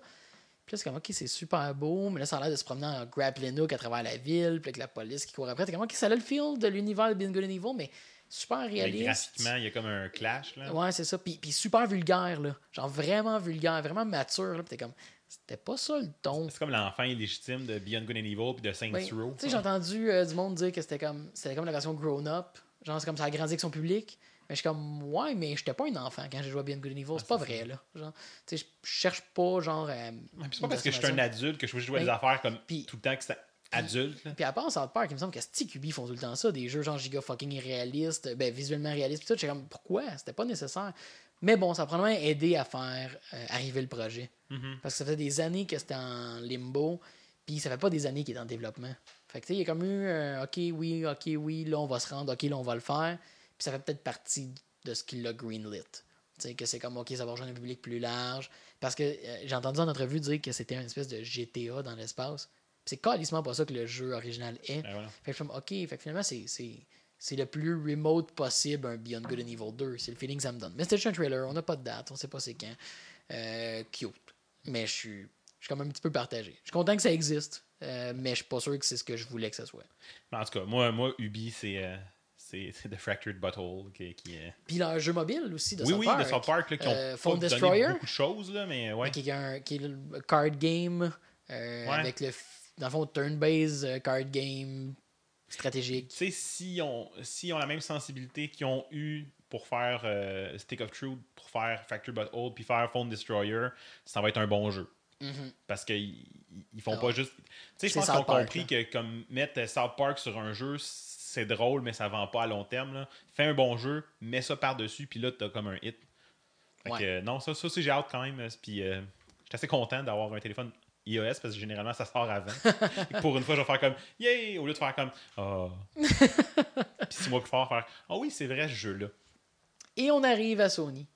Puis là, c'est comme, OK, c'est super beau, mais là, ça a l'air de se promener en grappling hook à travers la ville, puis avec la police qui court après. T'es comme, OK, ça a le feel de l'univers de Beyond Good and Evil, mais super Mais réaliste. graphiquement, il y a comme un clash. Là. Ouais, c'est ça. Puis, puis super vulgaire, là. Genre vraiment vulgaire, vraiment mature, là. Puis t'es comme, c'était pas ça le ton. C'est comme l'enfant illégitime de Beyond Good and Evil puis de Saints Ben, Row. Tu sais, j'ai entendu euh, du monde dire que c'était comme, c'était comme la version grown-up. Genre, c'est comme ça a grandi avec son public. Mais je suis comme, ouais, mais j'étais pas un enfant quand j'ai joué à Beyond Good and Evil. C'est pas vrai, là. Genre, tu sais, je cherche pas, genre. euh, C'est pas parce que je suis un adulte que je veux jouer à des affaires comme tout le temps que c'est adulte. Puis à part South Park, il me semble que Stick font tout le temps ça, des jeux genre giga fucking irréalistes, ben visuellement réalistes, pis tout. J'étais comme, pourquoi? C'était pas nécessaire. Mais bon, ça a probablement aidé à faire euh, arriver le projet. Mm-hmm. Parce que ça fait des années que c'était en limbo, puis ça fait pas des années qu'il est en développement. Fait que tu sais, il y a comme eu, euh, ok, oui, ok, oui, là on va se rendre, ok, là on va le faire. Puis ça fait peut-être partie de ce qu'il a greenlit. Tu sais, que c'est comme, ok, ça va rejoindre un public plus large. Parce que euh, j'ai entendu en entrevue dire que c'était une espèce de GTA dans l'espace. C'est carrément pas ça que le jeu original est. Ben voilà. Fait que je suis comme, ok, fait que finalement, c'est, c'est, c'est le plus remote possible un Beyond Good and Evil 2. C'est le feeling que ça me donne. Mais juste un trailer, on n'a pas de date, on sait pas c'est quand. Euh, cute. Mais je suis, je suis quand même un petit peu partagé. Je suis content que ça existe, euh, mais je suis pas sûr que c'est ce que je voulais que ça soit. Mais en tout cas, moi, moi Ubi, c'est euh, c'est The Fractured Butthole qui, qui est. Puis leur jeu mobile aussi de Oui, South oui, Park. de South Park, là, qui ont Euh, Phone Destroyer. beaucoup de choses, là, mais ouais. Qui est, un, qui est le card game euh, Ouais. avec le, dans le fond, turn-based euh, card game stratégique. Tu sais, s'ils ont, s'ils ont la même sensibilité qu'ils ont eu pour faire euh, Stick of Truth, pour faire Fractured Butthole, puis faire Phone Destroyer, ça va être un bon jeu. Parce qu'ils ils font Mhm. Ah pas juste. Tu sais, je pense qu'ils ont South Park, compris que comme mettre South Park sur un jeu, c'est drôle, mais ça vend pas à long terme. Là. Fais un bon jeu, mets ça par-dessus, puis là, t'as comme un hit. Fait Ouais. que, euh, non, ça, ça j'ai hâte quand même. euh, Puis, euh, j'étais assez content d'avoir un téléphone iOS parce que généralement, ça sort avant. <laughs> Et pour une fois, je vais faire comme Yay! Au lieu de faire comme Ah. <laughs> Puis six mois plus fort, faire Ah oui, c'est vrai, ce jeu-là. Et on arrive à Sony.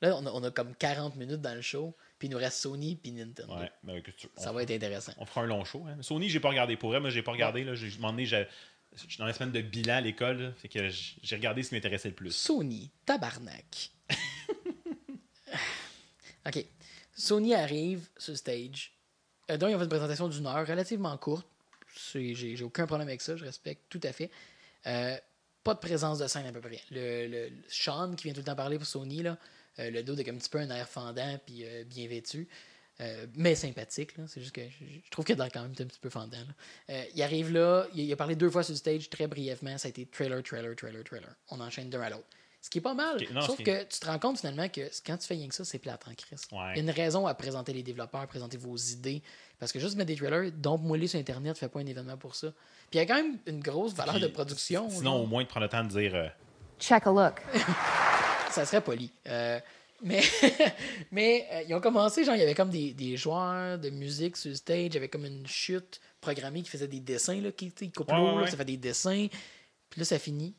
Là, on a, on a comme 40 minutes dans le show, puis il nous reste Sony puis Nintendo. Ouais, ben, que tu- Ça on, va être intéressant. on fera un long show. hein. Sony, j'ai pas regardé. Pour vrai, moi, j'ai pas regardé. Là, j'ai, je suis dans la semaine de bilan à l'école. là, Fait que j'ai regardé ce qui m'intéressait le plus. Sony, tabarnak. <laughs> OK. Sony arrive sur stage. Euh, donc, ils ont fait une présentation d'une heure relativement courte. C'est- J'ai j'ai aucun problème avec ça, je respecte tout à fait. Euh, pas de présence de scène à peu près. Le Sean qui vient tout le temps parler pour Sony, là, euh, le dos avec un petit peu un air fendant puis euh, bien vêtu. Euh, mais sympathique, là. c'est juste que je, je trouve que dans quand même un petit peu fendant. Euh, il arrive là, il, il a parlé deux fois sur le stage très brièvement, ça a été trailer, trailer, trailer, trailer. On enchaîne d'un à l'autre. Ce qui est pas mal, non, sauf que tu te rends compte finalement que quand tu fais rien que ça, c'est plate en Chris. Ouais. Il y a une raison à présenter les développeurs, présenter vos idées. Parce que juste mettre des trailers, donc moi sur Internet, fais pas un événement pour ça. Puis il y a quand même une grosse valeur Puis, de production. Sinon, genre. au moins, de prendre le temps de dire euh, Check a look. <laughs> ça serait poli. Euh, mais <laughs> mais euh, ils ont commencé, genre, il y avait comme des, des joueurs de musique sur le stage, il y avait comme une chute programmée qui faisait des dessins, là, qui, coupent Ouais, l'eau, ouais, là, ouais. ça fait des dessins. Puis là, ça finit.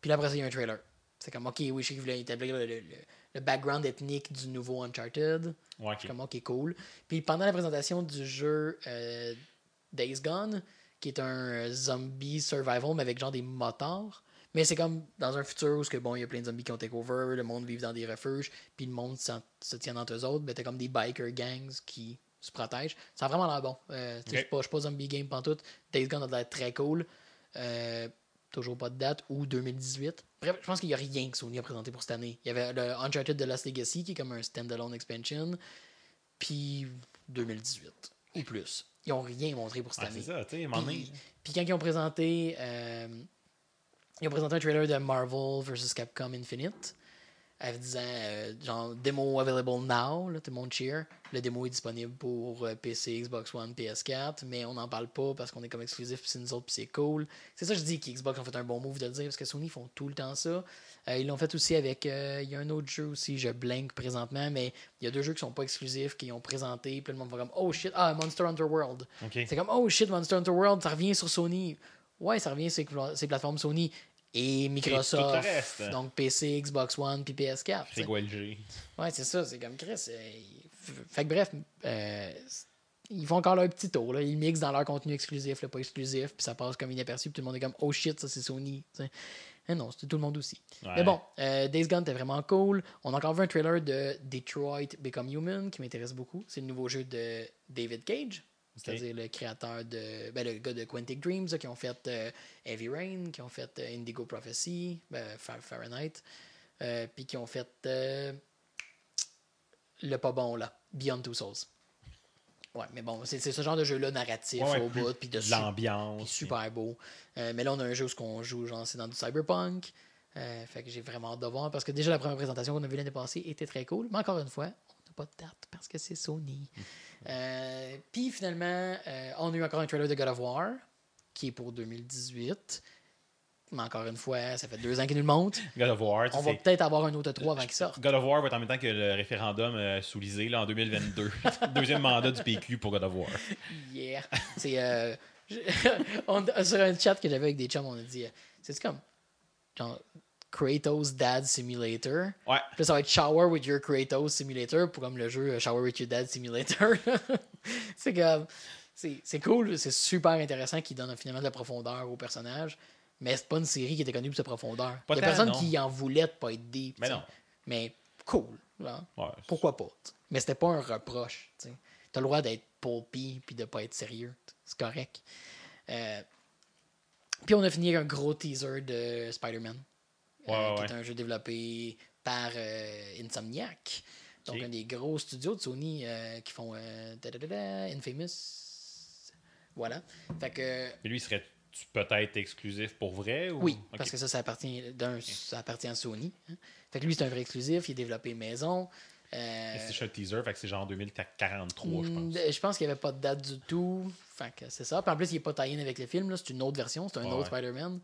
Puis là, après ça, il y a un trailer. C'est comme, OK, oui, je sais qu'ils voulaient établir le, le- le- le background ethnique du nouveau Uncharted. C'est comme, OK, cool. Puis pendant la présentation du jeu euh, Days Gone, qui est un zombie survival, mais avec genre des motards. Mais c'est comme dans un futur où que, bon, il y a plein de zombies qui ont take over, le monde vit dans des refuges, puis le monde se tient entre eux autres. Mais t'as comme des biker gangs qui se protègent. Ça a vraiment l'air bon. Euh, tu sais, Ok. Je suis pas, pas zombie game pantoute. Days Gone a l'air très cool. Euh, toujours pas de date, ou 2018. Bref, je pense qu'il n'y a rien que Sony a présenté pour cette année. Il y avait le Uncharted de Lost Legacy, qui est comme un standalone expansion, puis 2018, ou plus. Ils n'ont rien montré pour cette année. c'est ça, tu sais, puis quand ils ont présenté euh, ils ont présenté un trailer de Marvel vs Capcom Infinite en disant euh, genre démo available now, là, tout le monde cheer. Le démo est disponible pour euh, PC, Xbox One, PS4, mais on n'en parle pas parce qu'on est comme exclusif puis c'est nous autres puis c'est cool. C'est ça que je dis qu'Xbox ont fait un bon move de le dire parce que Sony font tout le temps ça. Euh, ils l'ont fait aussi avec euh, il y a un autre jeu aussi, je blank présentement, mais il y a deux jeux qui sont pas exclusifs qui ont présenté, puis le monde va comme oh shit, ah Monster Hunter World. C'est comme, oh shit, Monster Hunter World, ça revient sur Sony. Ouais, ça revient sur ces plateformes Sony et Microsoft. le reste. Donc PC, Xbox One, puis PS4. tu sais. Frigo LG. Ouais, c'est ça, c'est comme Chris. euh, fait que bref, euh, ils font encore leur petit tour. Là. Ils mixent dans leur contenu exclusif, là, pas exclusif, puis ça passe comme inaperçu, puis tout le monde est comme, oh shit, ça c'est Sony. tu sais. Mais non, c'est tout le monde aussi. Ouais. Mais bon, euh, Days Gone était vraiment cool. On a encore vu un trailer de Detroit Become Human qui m'intéresse beaucoup. C'est le nouveau jeu de David Cage, c'est-à-dire le créateur de. Ben, le gars de Quantic Dreams là, qui ont fait euh, Heavy Rain, qui ont fait euh, Indigo Prophecy, ben, Fa- Fahrenheit, euh, puis qui ont fait le pas bon là, Beyond Two Souls. Ouais, mais bon, c'est ce genre de jeu-là narratif Ouais, au bout, puis de su- l'ambiance, super beau. Mais là, on a un jeu où ce qu'on joue, genre, c'est dans du cyberpunk. Fait que j'ai vraiment hâte de voir parce que déjà la première présentation qu'on a vue l'année passée était très cool. Mais encore une fois, on pas de date parce que c'est Sony. Euh, Puis finalement, euh, on a eu encore un trailer de God of War qui est pour 2018. Mais encore une fois, ça fait deux ans qu'il nous le montre. God of War, On va sais, peut-être avoir un autre 3 avant qu'il sorte. God of War va être en même temps que le référendum euh, sous l'Isée là, en 2022. <laughs> Deuxième mandat du PQ pour God of War. Yeah. C'est euh, je- <laughs> on- sur un chat que j'avais avec des chums, on a dit euh, c'est comme genre Kratos Dad Simulator. Ouais. Puis là, ça va être Shower with Your Kratos Simulator pour comme le jeu euh, Shower with Your Dad Simulator. <laughs> c'est comme c'est cool, c'est super intéressant qui donne finalement de la profondeur au personnage. Mais c'est pas une série qui était connue pour sa profondeur. Pas Il y a personne non. qui en voulait de pas être deep. Mais non. Mais cool. Ouais. Pourquoi pas? t'sais. Mais c'était pas un reproche. Tu as le droit d'être pulpy puis de pas être sérieux. C'est correct. Euh, puis on a fini avec un gros teaser de Spider-Man. Euh, Ouais, qui ouais. est un jeu développé par euh, Insomniac. Donc un des gros studios de Sony euh, qui font Infamous. Voilà. Fait que Mais lui, serait-tu peut-être exclusif pour vrai? Ou... oui, parce que ça, ça appartient, d'un, ça appartient à Sony. hein. Fait que lui, c'est un vrai exclusif. Il est développé maison. Euh, C'est juste un teaser, fait que c'est genre 2043, je Mm, pense. Je pense qu'il n'y avait pas de date du tout. Fait que c'est ça. Puis en plus, il n'est pas taillé avec le film. là. C'est une autre version. C'est un Ouais, autre. Spider-Man.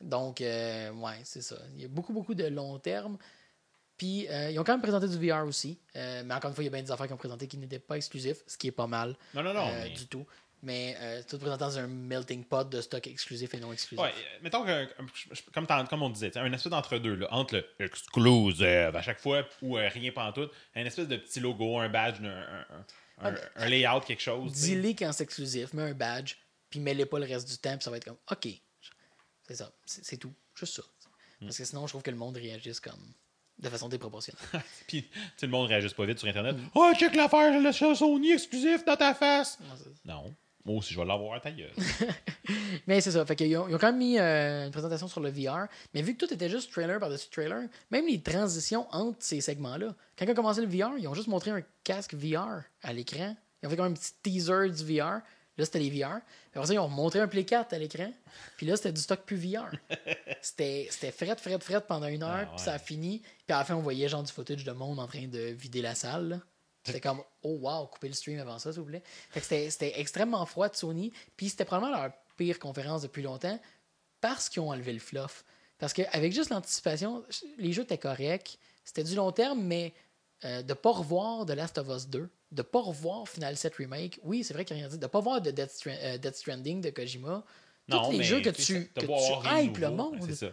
Donc, euh, ouais, c'est ça. Il y a beaucoup, beaucoup de long terme. Puis euh, ils ont quand même présenté du VR aussi. Euh, mais encore une fois, il y a bien des affaires qu'ils ont présentées qui n'étaient pas exclusifs, ce qui est pas mal Non, non, non. euh, mais- du tout. Mais tout présenté dans un melting pot de stock exclusif et non exclusif. Ouais, mettons que, comme, on disait, un espèce d'entre-deux, entre le exclusive à chaque fois ou rien pantoute, un espèce de petit logo, un badge, un, un- un- un- layout, quelque chose. Dis-les quand c'est exclusif, mets un badge, puis mets-les pas le reste du temps, puis ça va être comme OK. C'est ça. C'est tout. Juste ça. Hmm. Parce que sinon, je trouve que le monde réagisse comme de façon déproportionnée. <laughs> Puis, sais, le monde réagisse pas vite sur Internet. Mm. Oh, check l'affaire, le Sony exclusif dans ta face. Non. Moi aussi, je vais l'avoir à ta gueule. <laughs> Mais c'est ça. Fait qu'ils ont, ils ont quand même mis euh, une présentation sur le VR. Mais vu que tout était juste trailer par-dessus trailer, même les transitions entre ces segments-là, quand ils ont commencé le VR, ils ont juste montré un casque VR à l'écran. Ils ont fait comme un petit teaser du VR. Là, c'était les VR. Puis après ça, ils ont montré un Play 4 à l'écran. Puis là, c'était du stock plus VR. <laughs> C'était fret, fret, fret pendant une heure. Ah, Puis ça a fini. Puis à la fin, on voyait genre du footage de monde en train de vider la salle. là. C'était comme, oh wow, coupez le stream avant ça, s'il vous plaît. Fait que c'était- c'était extrêmement froid de Sony. Puis c'était probablement leur pire conférence depuis longtemps parce qu'ils ont enlevé le fluff. Parce qu'avec juste l'anticipation, les jeux étaient corrects. C'était du long terme, mais euh, de ne pas revoir The Last of Us 2, de ne pas revoir Final 7 Remake, oui, c'est vrai qu'il n'y a rien dit, de ne pas voir de Death, euh, Death Stranding de Kojima, tous les mais, jeux que tu tu, que tu hype le monde, C'est ça.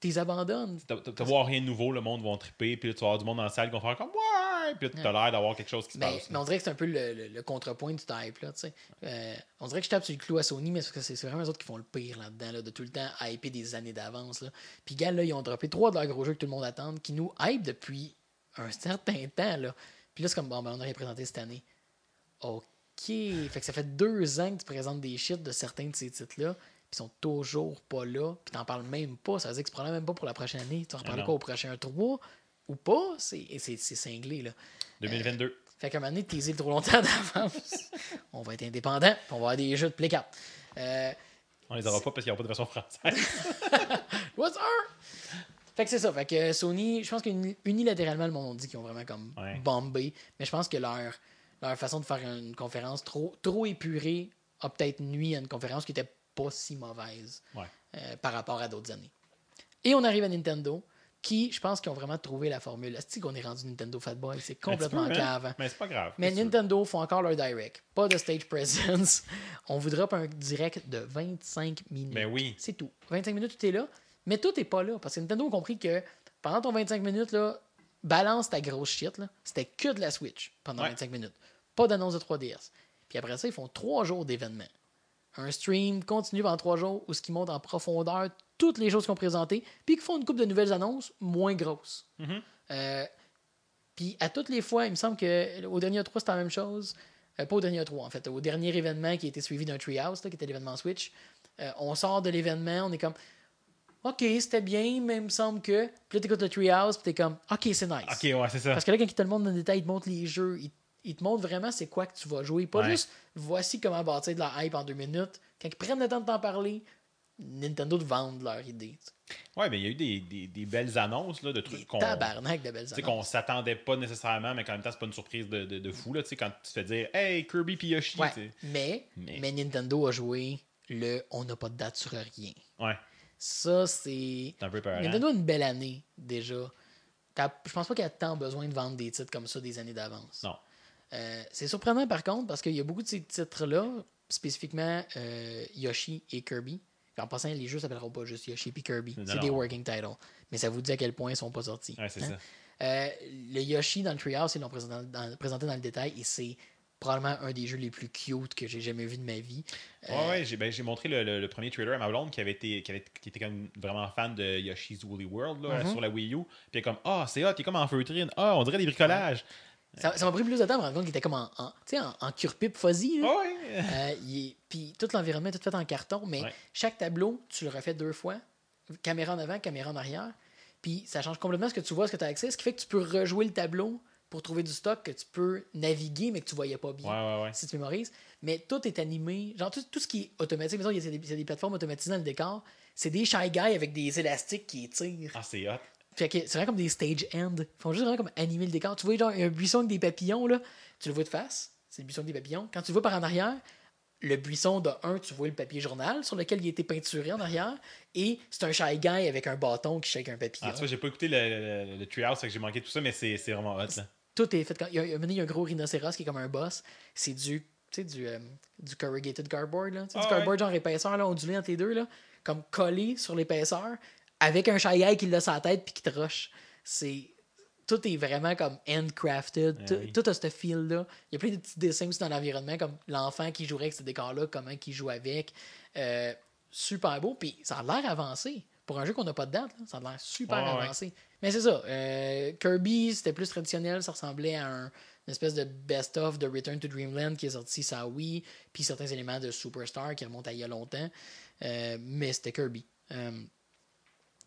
tu les abandonnes. T'as voir rien de nouveau, le monde va triper, puis là, tu vas avoir du monde dans la salle qui va faire comme Ouais! Puis là, t'as l'air d'avoir quelque chose qui se Mais, passe. mais on dirait que c'est un peu le, le- le contrepoint du type. Là, tu sais. Euh, on dirait que je tape sur le clou à Sony, mais c'est parce que c'est c'est vraiment les autres qui font le pire là-dedans, là, de tout le temps hyper des années d'avance. là. Puis, gars, là, ils ont droppé trois de leurs gros jeux que tout le monde attend, qui nous hype depuis un certain temps. Là. Puis là, c'est comme, bon, ben, on a rien présenté cette année. OK. Fait que ça fait deux ans que tu présentes des shit de certains de ces titres-là, puis ils sont toujours pas là, puis t'en parles même pas. Ça veut dire que tu prends même pas pour la prochaine année. Tu en reparles non. quoi au prochain 3 ou pas? C'est c'est- c'est cinglé, là. 2022. Fait qu'à un moment donné, teaser trop longtemps <laughs> d'avance. on va être indépendant, puis on va avoir des jeux de Play 4. Euh, On les aura pas parce qu'il n'y a pas de version française. <laughs> what's up? Fait que c'est ça. Fait que Sony, je pense qu'unilatéralement, le monde dit qu'ils ont vraiment comme Ouais. bombé. Mais je pense que leur, leur façon de faire une conférence trop, trop épurée a peut-être nuit à une conférence qui était pas si mauvaise Ouais. euh, par rapport à d'autres années. Et on arrive à Nintendo, qui, je pense qu'ils ont vraiment trouvé la formule. Est-ce qu'on est rendu Nintendo Fatboy? C'est complètement Un petit peu, hein? cave. Mais c'est pas grave. Mais? Nintendo font encore leur direct. Pas de stage presence. <laughs> On vous drop un direct de 25 minutes. Ben oui. C'est tout. 25 minutes, tout est là. Mais tout est pas là. Parce que Nintendo a compris que pendant ton 25 minutes, là, balance ta grosse shit. C'était que de la Switch pendant Ouais. 25 minutes. Pas d'annonce de 3DS. Puis après ça, ils font trois jours d'événements. Un stream continu pendant trois jours où ce qui monte en profondeur toutes les choses qu'ils ont présentées, puis qu'ils font une coupe de nouvelles annonces moins grosses. Euh, puis à toutes les fois, il me semble que au dernier 3, c'était la même chose. Euh, pas au dernier 3, en fait. Au dernier événement qui a été suivi d'un Treehouse, là, qui était l'événement Switch, euh, on sort de l'événement, on est comme OK, c'était bien, mais il me semble que. Puis là, t'écoutes le Treehouse, puis t'es comme OK, c'est nice. Ok, ouais, c'est ça. Parce que là, quand il te le montre dans le détail, il te montre les jeux, il, il te montre vraiment c'est quoi que tu vas jouer. Pas Ouais. juste voici comment bâtir de la hype en deux minutes. Quand ils prennent le temps de t'en parler, Nintendo te vendent leur idée. Ouais, mais il y a eu des, des, des belles annonces là, de Des trucs qu'on. tabarnak de belles sais, qu'on annonces. s'attendait pas nécessairement, mais qu'en même temps, c'est pas une surprise de, de, de fou. Là, tu sais, quand tu te fais dire Hey, Kirby puis Yoshi. Ouais, mais, mais... Mais- Nintendo a joué le on n'a pas de date sur rien. Ouais, Ça, c'est. un peu peur. Nintendo a une belle année déjà. Je pense pas qu'il y a tant besoin de vendre des titres comme ça des années d'avance. Non. Euh, c'est surprenant par contre parce qu'il y a beaucoup de ces titres-là, spécifiquement euh, Yoshi et Kirby. En passant, les jeux s'appelleront pas juste Yoshi et Kirby. C'est des working titles. Mais ça vous dit à quel point ils sont pas sortis. Ouais, c'est hein? ça. Euh, le Yoshi dans le Treehouse, ils l'ont présenté dans, présenté dans le détail et c'est probablement un des jeux les plus cute que j'ai jamais vu de ma vie. Ouais, ouais, j'ai ben, j'ai montré le, le- le premier trailer à ma blonde qui avait été qui, avait, qui était comme vraiment fan de Yoshi's Woolly World là, Mm-hmm. sur la Wii U. Puis comme Ah, c'est hot, il est comme en feutrine. Ah, on dirait des bricolages. Ça ça m'a pris plus de temps de me rendre compte qu'il était comme en, en, cure-pipe fuzzy. là. Ouais. Euh, il Puis tout l'environnement est tout fait en carton, mais Ouais. chaque tableau, tu le refais deux fois. Caméra en avant, caméra en arrière. Puis ça change complètement ce que tu vois, ce que tu as accès, ce qui fait que tu peux rejouer le tableau pour trouver du stock que tu peux naviguer, mais que tu voyais pas bien. Ouais, ouais, ouais. Si tu mémorises. Mais tout est animé. Genre, tout, tout ce qui est automatique. Mettons, il y a des, il y a des plateformes automatisées dans le décor. C'est des Shy Guys avec des élastiques qui étirent. Ah, c'est hot. Fait que c'est vraiment comme des stage end. Ils font juste vraiment comme animer le décor. Tu vois, genre, un buisson avec des papillons, là. Tu le vois de face. C'est le buisson avec des papillons. Quand tu le vois par en arrière, le buisson de un, tu vois le papier journal sur lequel il a été peinturé en arrière, et c'est un shy guy avec un bâton qui shake un papillon. Ah, tu vois, j'ai pas écouté le, le, le Treehouse, fait que j'ai manqué tout ça, mais c'est c'est vraiment hot, là. Tout est fait. Quand... Il, y a, il y a- un gros rhinocéros qui est comme un boss. C'est du, tu sais, du, euh, du corrugated cardboard, là. Sais, Ah du cardboard genre épaisseur, là, ondulé entre les deux, là, comme collé sur l'épaisseur, avec un shy guy qui l'a sur la tête puis qui te rush. C'est. Tout est vraiment comme handcrafted. Ah tout, oui. tout a ce feel-là. Il y a plein de petits dessins aussi dans l'environnement, comme l'enfant qui jouerait avec ce décor-là, comment il joue avec. Euh, super beau. Puis ça a l'air avancé. Pour un jeu qu'on n'a pas de date, là, ça a l'air super ouais. avancé. Mais c'est ça. euh, Kirby, c'était plus traditionnel. Ça ressemblait à un- une espèce de best-of de Return to Dreamland qui est sorti sur Wii, puis certains éléments de Superstar qui remontent à il y a longtemps. Euh, mais c'était Kirby.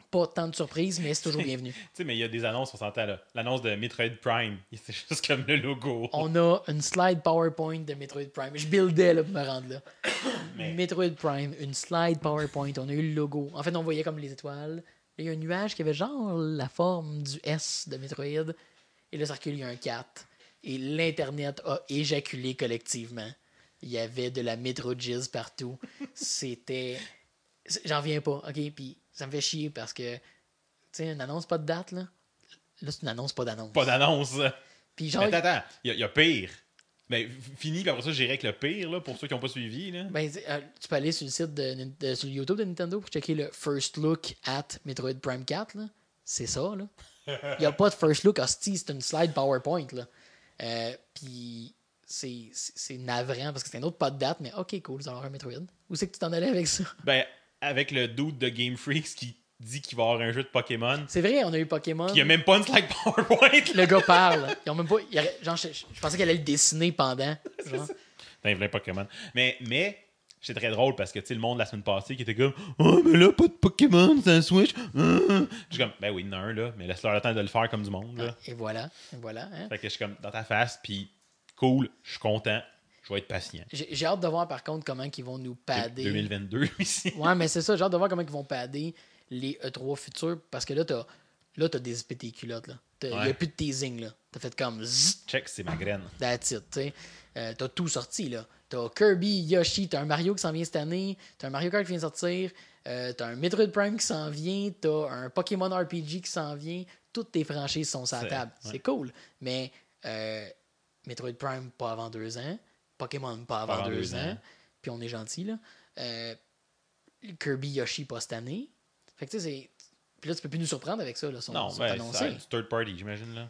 Pas tant de surprises, mais c'est toujours bienvenu. Tu sais, mais il y a des annonces, on s'entend là. L'annonce de Metroid Prime, <laughs> c'est juste comme le logo. On a une slide PowerPoint de Metroid Prime. Je buildais là, pour me rendre là. <coughs> Mais- Metroid Prime, une slide PowerPoint. On a eu le logo. En fait, on voyait comme les étoiles. Il y a un nuage qui avait genre la forme du S de Metroid. Et le cercle, il y a un 4. Et l'Internet a éjaculé collectivement. Il y avait de la Metrojizz partout. C'était. J'en viens pas, ok? Puis ça me fait chier parce que, tu sais, une annonce pas de date, là. Là, c'est une annonce pas d'annonce. Pas d'annonce. Puis genre, Mais attends, attends, il y, a- il y a pire. Ben, fini, puis après ça, j'irai avec le pire, là, pour ceux qui n'ont pas suivi. Là. Ben, euh, tu peux aller sur le site de, de- sur le YouTube de Nintendo pour checker le first look at Metroid Prime 4. là. C'est ça, là. Il n'y a pas de first look, hostie, c'est une slide PowerPoint, là. Euh, Puis c'est navrant parce que c'est un autre pas de date, mais ok, cool, va avoir un Metroid. Où c'est que tu t'en allais avec ça? Ben, avec le dude de Game Freaks qui dit qu'il va y avoir un jeu de Pokémon, C'est vrai, on a eu Pokémon. puis il n'y a même pas une slide PowerPoint. Le gars <laughs> parle. Ils ont même pas. il aurait- genre, je, je pensais qu'elle allait le dessiner pendant. <laughs> Genre. Vrai Pokémon. Mais, mais c'est très drôle parce que, tu sais, le monde la semaine passée qui était comme Oh, mais là, pas de Pokémon, c'est un Switch. Hum. Je suis comme, ben oui, il y en a un, là, mais laisse-leur le temps de le faire comme du monde, là. Et voilà. Et voilà. hein. Fait que je suis comme dans ta face, puis cool, je suis content, je vais être patient. J'ai hâte de voir par contre comment ils vont nous padder. 2022 ici. Ouais, mais c'est ça, j'ai hâte de voir comment ils vont padder les E3 futurs parce que là, t'as là, t'as des tes culottes. là. Il n'y a Ouais. plus de teasing. là. T'as fait comme zzz, Check, c'est ma graine. that's it. tu sais. Euh, t'as tout sorti. là. T'as Kirby, Yoshi, t'as un Mario qui s'en vient cette année, t'as un Mario Kart qui vient de sortir, euh, t'as un Metroid Prime qui s'en vient, t'as un Pokémon RPG qui s'en vient. Toutes tes franchises sont sur la table. ouais. C'est cool. Mais euh, Metroid Prime, pas avant deux ans. Pokémon, pas avant, avant deux, deux ans. ans. Puis on est gentil, là. Euh, Kirby Yoshi pas cette année. Fait que tu sais, c'est. Puis là, tu peux plus nous surprendre avec ça, là. Sont, Non, sont ben, c'est third party, j'imagine, là.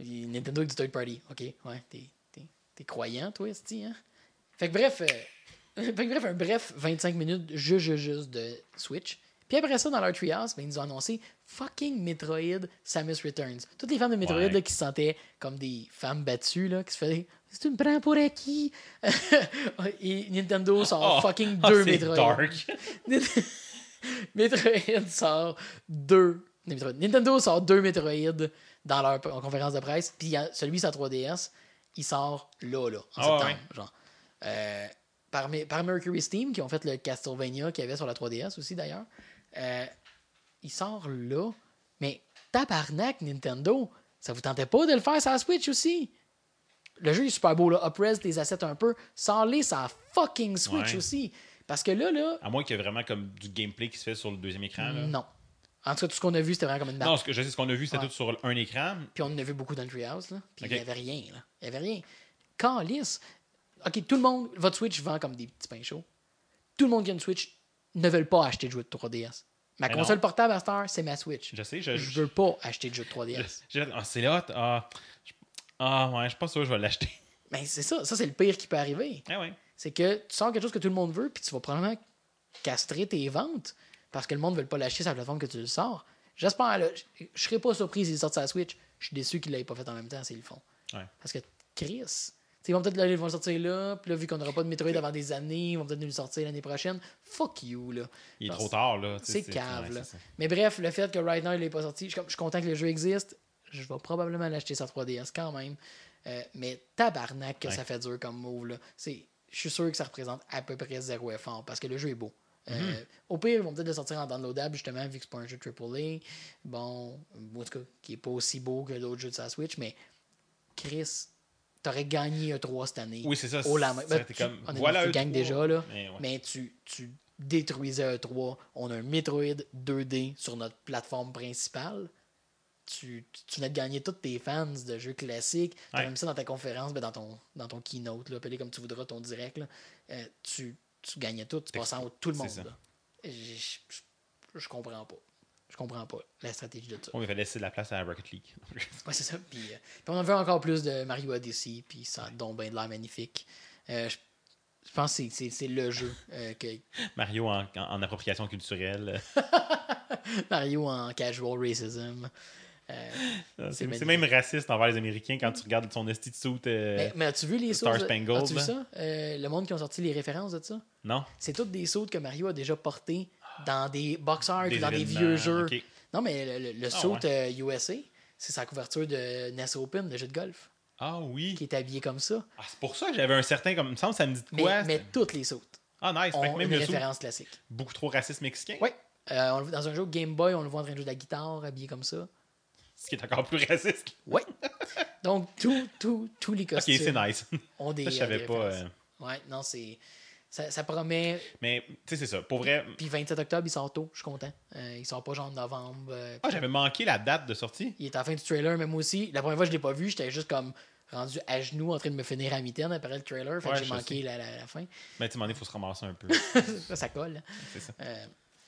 Et Nintendo est du third party. Ok, ouais, t'es, t'es, t'es croyant, toi, Esti, hein? Fait que bref, euh, <laughs> fait que bref, un bref 25 minutes juste, juste, juste de Switch. Puis après ça, dans leur Treehouse, ben, ils nous ont annoncé fucking Metroid Samus Returns. Toutes les femmes de Metroid Ouais. là, qui se sentaient comme des femmes battues, là, qui se faisaient Si tu me prends pour acquis. Et Nintendo sort Oh, fucking ah, deux Metroid. dark. <laughs> Metroid sort deux. Metroid. Nintendo sort deux Metroid dans leur conférence de presse. Puis celui sur la 3DS, il sort là, là, en Ah, septembre. ouais. Genre. Euh, par, par Mercury Steam, qui ont fait le Castlevania qu'il y avait sur la 3DS aussi d'ailleurs. Euh, il sort là. Mais tabarnak, Nintendo, ça vous tentait pas de le faire sur la Switch aussi? Le jeu est super beau, là. Upres des assets un peu. Sors-les sur la fucking Switch Ouais. aussi. Parce que là, là, À moins qu'il y ait vraiment comme du gameplay qui se fait sur le deuxième écran. Là. non. En tout cas, tout ce qu'on a vu, c'était vraiment comme une map. Non, ce que je sais, ce qu'on a vu, c'était Ouais. tout sur un écran. Puis on en a vu beaucoup dans le Treehouse, là. Puis il n'y avait rien, là. Il n'y avait rien. Calice. OK, tout le monde, votre Switch vend comme des petits pains chauds. Tout le monde qui a une Switch ne veut pas acheter de jeu de 3DS. Ma Mais console non. portable à cette heure, c'est ma Switch. Je sais, je. Je veux pas acheter de jeu de 3DS. j'ai- ah, c'est là. Ah, je- ah, ouais, je suis pas sûr que je vais l'acheter. Mais <laughs> c'est ça. Ça, c'est le pire qui peut arriver. Ah, ouais. C'est que tu sors quelque chose que tout le monde veut, puis tu vas probablement castrer tes ventes parce que le monde ne veut pas l'acheter sur la plateforme que tu le sors. J'espère, là. Je je serais pas surpris s'ils sortent sa Switch. Je suis déçu qu'ils ne l'aient pas fait en même temps s'ils le font. Ouais. Parce que Chris. Ils vont peut-être le sortir là, puis là, vu qu'on n'aura pas de Metroid avant des années, ils vont peut-être nous le sortir l'année prochaine. Fuck you, là. Il est Parce- trop tard, là. C'est cave, là. Mais bref, le fait que right now, il n'est pas sorti, je suis content que le jeu existe. Je vais probablement l'acheter sur 3DS quand même. Euh, mais tabarnak que Ouais. ça fait dur comme move, là. C'est- Je suis sûr que ça représente à peu près zéro effort parce que le jeu est beau. Euh, Mhm. Au pire, ils vont peut-être le sortir en downloadable, justement, vu que c'est pas un jeu AAA. Bon, en tout cas, qui est pas aussi beau que d'autres jeux de sa Switch, mais Chris, t'aurais gagné E3 cette année. Oui, c'est ça. La main. Ben, tu- comme, honnêtement, voilà tu E3, gagnes déjà, là. mais ouais. Mais tu, tu détruisais E3. On a un Metroid 2D sur notre plateforme principale. Tu, tu, venais de gagner tous tes fans de jeux classiques. Tu as Ouais. même ça dans ta conférence, ben, dans, ton, dans ton keynote, là, appelé comme tu voudras, ton direct. Là. Euh, tu, tu gagnais tout. Tu passais en haut tout le monde. ça. là. Je, je, je comprends pas. Je comprends pas la stratégie de ça. On va laisser de la place à Rocket League. <laughs> Ouais, c'est ça. Puis, euh, puis on en veut encore plus de Mario Odyssey, puis ça donne bien de l'air magnifique. Euh, je, je pense que c'est- le jeu euh, que <laughs> Mario en, en- en appropriation culturelle. <laughs> Mario en casual racism. C'est même raciste envers les Américains quand tu regardes son esti de suit. mais mais as-tu vu les Star Spangled, As-tu vu là? ça? Le monde qui ont sorti les références de ça? Non? C'est toutes des sauts que Mario a déjà portés dans des box art ou dans des vieux jeux. ok. Non, mais le, le, le Ah, saut ouais. euh, USA, c'est sa couverture de NES Open, de jeu de golf, Ah oui. qui est habillé comme ça. Ah, c'est pour ça que j'avais un certain. Comme, il me semble que ça me dit de Mais, quoi. mais toutes les sautes Ah, nice. Ont même une le référence classique. beaucoup trop raciste mexicain. Oui. Euh, on le- dans un jeu Game Boy, on le voit en train de jouer de la guitare, habillé comme ça. Ce qui est encore plus raciste. Oui. Donc, tout, tout, tous les Ok, costumes c'est nice. ont des. Ça, je savais des pas. euh, Ouais, non, c'est. Ça, ça promet. Mais, tu sais, c'est ça. Pour vrai. Puis 27 octobre, il sort tôt, je suis content. Euh, il sort pas genre en novembre. euh, Ah, j'avais manqué la date de sortie. il est à la fin du trailer, mais moi aussi. La première fois je l'ai pas vu, j'étais juste comme rendu à genoux en train de me finir à mitaine après le trailer. Fait Ouais, que j'ai manqué la, la, la fin. Mais tu m'en il faut se ramasser un peu. <laughs> ça, ça colle. hein. c'est ça. Euh,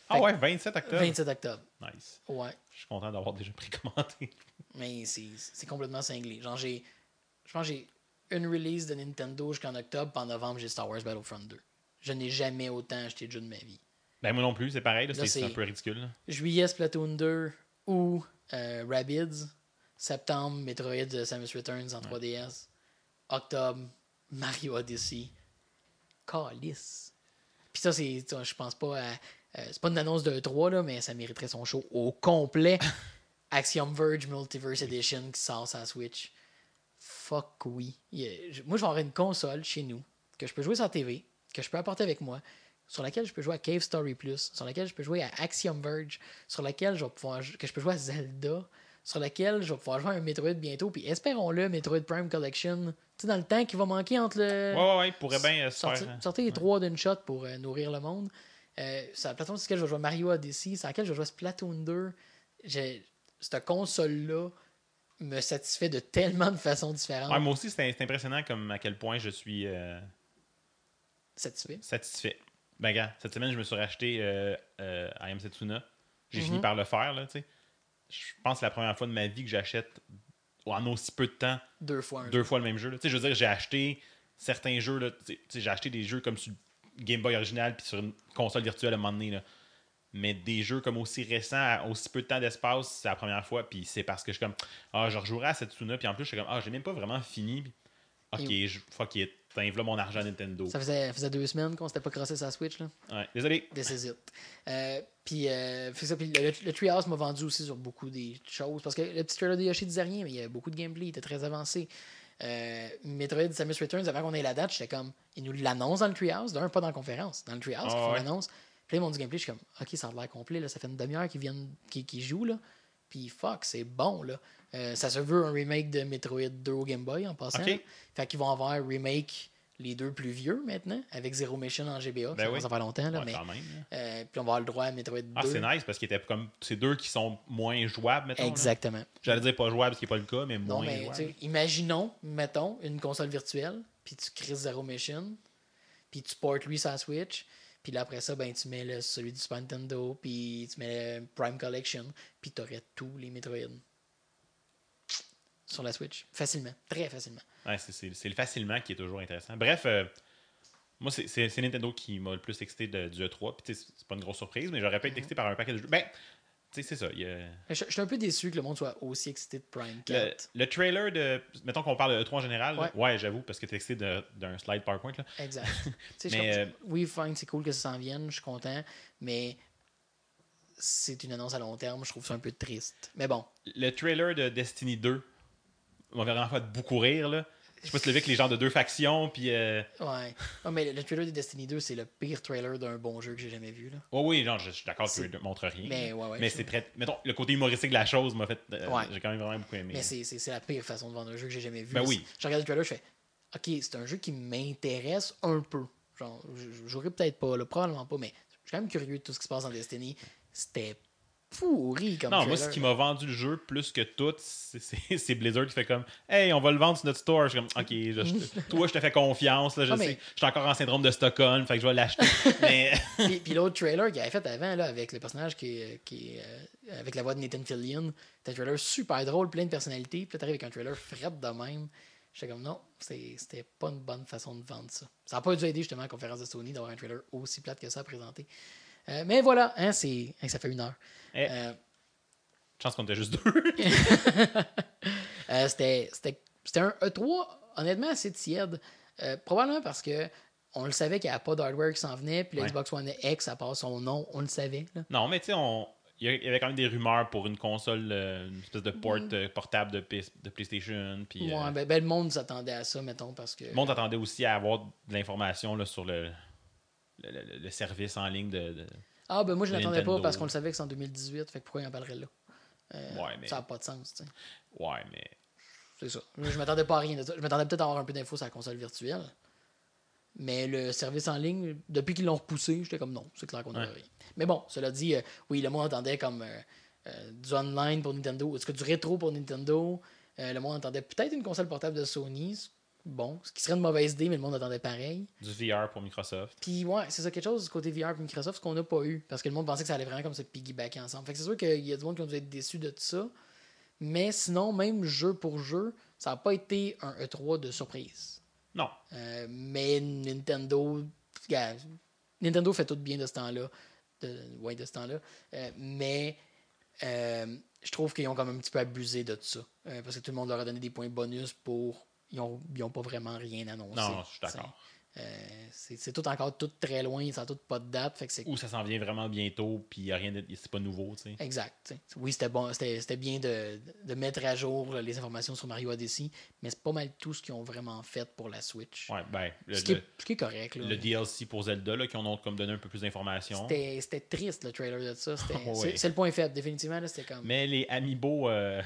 Ah ouais, 27 octobre. 27 octobre. Nice. Ouais. Je suis content d'avoir déjà précommandé. Mais c'est c'est complètement cinglé. Genre, j'ai. Je pense que j'ai une release de Nintendo jusqu'en octobre, puis en novembre, j'ai Star Wars Battlefront 2. Je n'ai jamais autant acheté de jeux de ma vie. Ben, moi non plus, c'est pareil. C'est un peu ridicule. là. Juillet, Splatoon 2 ou euh, Rabbids. Septembre, Metroid euh, Samus Returns en 3DS. Octobre, Mario Odyssey. Calice. Puis ça, c'est. Je pense pas à. euh, c'est pas une annonce de 3, là, mais ça mériterait son show au complet. <laughs> Axiom Verge Multiverse Edition qui sort la Switch. Fuck oui. A- moi, je vais avoir une console chez nous que je peux jouer sur la TV, que je peux apporter avec moi, sur laquelle je peux jouer à Cave Story Plus, sur laquelle je peux jouer à Axiom Verge, sur laquelle je vais pouvoir que je peux jouer à Zelda, sur laquelle je vais pouvoir jouer à un Metroid bientôt, puis espérons-le, Metroid Prime Collection, tu sais, dans le temps qui va manquer entre le. Ouais, ouais, ouais. il Pourrait bien euh, se Sortir, faire. hein. sortir les trois d'une shot pour euh, nourrir le monde. Euh, c'est la plateforme sur laquelle je vais jouer Mario Odyssey, sur laquelle je vais jouer Splatoon 2. J'ai- Cette console-là me satisfait de tellement de façons différentes. Ouais, moi aussi, c'est c'est impressionnant comme à quel point je suis euh, Satisfait. satisfait. Ben, gars, cette semaine, je me suis racheté euh, euh, I Am Setsuna. J'ai fini par le faire, là, tu sais. Je pense que c'est la première fois de ma vie que j'achète en aussi peu de temps Deux fois deux fois le même jeu. Tu sais, je veux dire, j'ai acheté certains jeux, là, tu sais, j'ai acheté des jeux comme sur Game Boy original puis sur une console virtuelle à un moment donné, là. Mais des jeux comme aussi récents, à aussi peu de temps d'espace, c'est la première fois, puis c'est parce que je suis comme, ah, je rejouerai à Setsuna, puis en plus, je suis comme, ah, j'ai même pas vraiment fini, ok, je, fuck it, t'invles mon argent à Nintendo. Ça faisait, faisait deux semaines qu'on s'était pas crossé sa Switch. Là. Ouais, désolé. This is it. Euh, puis, euh, ça, puis le, le Treehouse m'a vendu aussi sur beaucoup des choses. Parce que le petit trailer de Yoshi disait rien, mais il y avait beaucoup de gameplay, il était très avancé. Euh, Metroid Samus Returns, avant qu'on ait la date, j'étais comme, ils nous l'annoncent dans le Treehouse, d'un, pas dans la conférence, dans le Treehouse, Ah ils font ouais. l'annonce. Puis là, ils m'ont dit gameplay, je suis comme, ok, ça a l'air complet, là, ça fait une demi-heure qu'ils viennent, qu'ils qu'ils jouent, là. Puis fuck, c'est bon, là. Euh, ça se veut un remake de Metroid 2 au Game Boy en passant. Fait qu'ils vont avoir un remake les deux plus vieux maintenant, avec Zero Mission en GBA. Ben ça oui. va faire longtemps, là, Ouais, mais quand même. là. euh, puis on va avoir le droit à Metroid 2. Ah, c'est nice parce était comme ces deux qui sont moins jouables, mettons. Exactement. J'allais dire pas jouables, ce qui n'est pas le cas, mais Non, moins mais jouables. imaginons, mettons, une console virtuelle, puis tu crées Zero Mission, puis tu portes lui sur la Switch, puis là après ça, ben, tu mets le, celui du Super Nintendo, puis tu mets le Prime Collection, puis tu aurais tous les Metroid sur la Switch. Facilement. Très facilement. Ouais, c'est- c'est c'est le facilement qui est toujours intéressant. Bref, euh, moi, c'est- Nintendo qui m'a le plus excité de- du E3. Puis, c'est pas une grosse surprise, mais j'aurais pu Mm-hmm. être excité par un paquet de jeux. Ben, c'est ça. il y a- Je, je suis un peu déçu que le monde soit aussi excité de Prime Le, 4. le trailer de. Mettons qu'on parle de E3 en général. Ouais. Ouais, j'avoue, parce que t'es excité de- d'un slide PowerPoint. Là. Exact. <laughs> Tu Mais, euh, oui, fine, c'est cool que ça s'en vienne, je suis content, mais c'est une annonce à long terme, je trouve ça un peu triste. Mais bon, Le trailer de Destiny 2 m'a vraiment fait beaucoup rire. Là. Je sais pas si tu vu avec les gens de deux factions, puis. Euh... Ouais. Mais le trailer de Destiny 2, c'est le pire trailer d'un bon jeu que j'ai jamais vu. Là. Oh oui, genre, je, je suis d'accord, tu ne montres rien. Mais ouais, ouais, mais c'est très. Mettons, le côté humoristique de la chose m'a fait. euh, Ouais. J'ai quand même vraiment beaucoup aimé. Mais c'est- la pire façon de vendre un jeu que j'ai jamais vu. Ben oui. Je regarde le trailer, je fais Ok, c'est un jeu qui m'intéresse un peu. Genre, jouerai peut-être pas, là, probablement pas, mais je suis quand même curieux de tout ce qui se passe dans Destiny. C'était pourri comme Non, trailer. moi, ce qui m'a vendu le jeu plus que tout, c'est- <laughs> Blizzard qui fait comme Hey, on va le vendre sur notre store. Je suis comme Ok, je- toi, je te fais confiance. Là, je Ah, sais, mais- je suis encore en syndrome de Stockholm, fait que je vais l'acheter. <laughs> mais <laughs> puis, puis l'autre trailer qu'il avait fait avant, là, avec le personnage qui est, qui euh, avec la voix de Nathan Fillion, c'était un trailer super drôle, plein de personnalités. Puis là, t'arrives avec un trailer fret de même. J'étais comme non, c'était pas une bonne façon de vendre ça. Ça n'a pas dû aider justement à la conférence de Sony d'avoir un trailer aussi plate que ça à présenter. Euh, mais voilà, hein, c'est, hein, ça fait une heure. Eh. Euh, chance qu'on était juste deux. <laughs> Euh, c'était, c'était, c'était un E3, honnêtement, assez tiède. Euh, probablement parce que on le savait qu'il n'y avait pas d'hardware qui s'en venait, puis Ouais. Xbox One X, à part son nom, on le savait. là. non, mais tu sais, on. Il y avait quand même des rumeurs pour une console, euh, une espèce de port euh, portable de, P- de PlayStation. Puis, euh, Ouais, ben, ben, le monde s'attendait à ça, mettons, parce que. Le monde attendait aussi à avoir de l'information là, sur le, le, le- le service en ligne de. de- Ah, ben moi, je de l'attendais pas parce qu'on le savait que c'est en 2018, fait que pourquoi il en parlerait là? Euh, Ouais, mais- Ça n'a pas de sens, tu sais. Ouais, mais. C'est ça. Je m'attendais pas à rien de ça. Je m'attendais peut-être à avoir un peu d'infos sur la console virtuelle. Mais le service en ligne, depuis qu'ils l'ont repoussé, j'étais comme non, c'est clair qu'on n'aurait Ouais. rien. Mais bon, cela dit, euh, oui, le monde entendait comme euh, euh, du online pour Nintendo, est-ce que du rétro pour Nintendo. Le monde entendait peut-être une console portable de Sony. Bon, ce qui serait une mauvaise idée, mais le monde attendait pareil. Du VR pour Microsoft. Puis ouais, c'est ça quelque chose du côté VR et Microsoft, ce qu'on n'a pas eu. Parce que le monde pensait que ça allait vraiment comme se piggybacker ensemble. Fait que c'est sûr qu'il y a du monde qui ont dû être déçus de tout ça. Mais sinon, même jeu pour jeu, ça n'a pas été un E3 de surprise. Non. Euh, mais Nintendo, regarde, Nintendo fait tout bien de ce temps-là. De, ouais, de ce temps-là. Euh, mais euh, je trouve qu'ils ont quand même un petit peu abusé de tout ça. Euh, parce que tout le monde leur a donné des points bonus pour. Ils n'ont ils ont pas vraiment rien annoncé. Non, je suis d'accord. Euh, c'est tout encore tout très loin, ça n'a tout pas de date. Fait que Ou ça s'en vient vraiment bientôt, puis il y a rien de. C'est pas nouveau, tu sais. Exact. t'sais. Oui, c'était bon, c'était bien de, de mettre à jour les informations sur Mario Odyssey, mais c'est pas mal tout ce qu'ils ont vraiment fait pour la Switch. Ouais, ben. Le, ce, qui est, le- ce qui est correct. Là. le DLC pour Zelda, là, qui ont comme donné un peu plus d'informations. C'était triste le trailer de ça. <laughs> Ouais. C'est le point faible, définitivement. là, comme. Mais les Amiibo euh,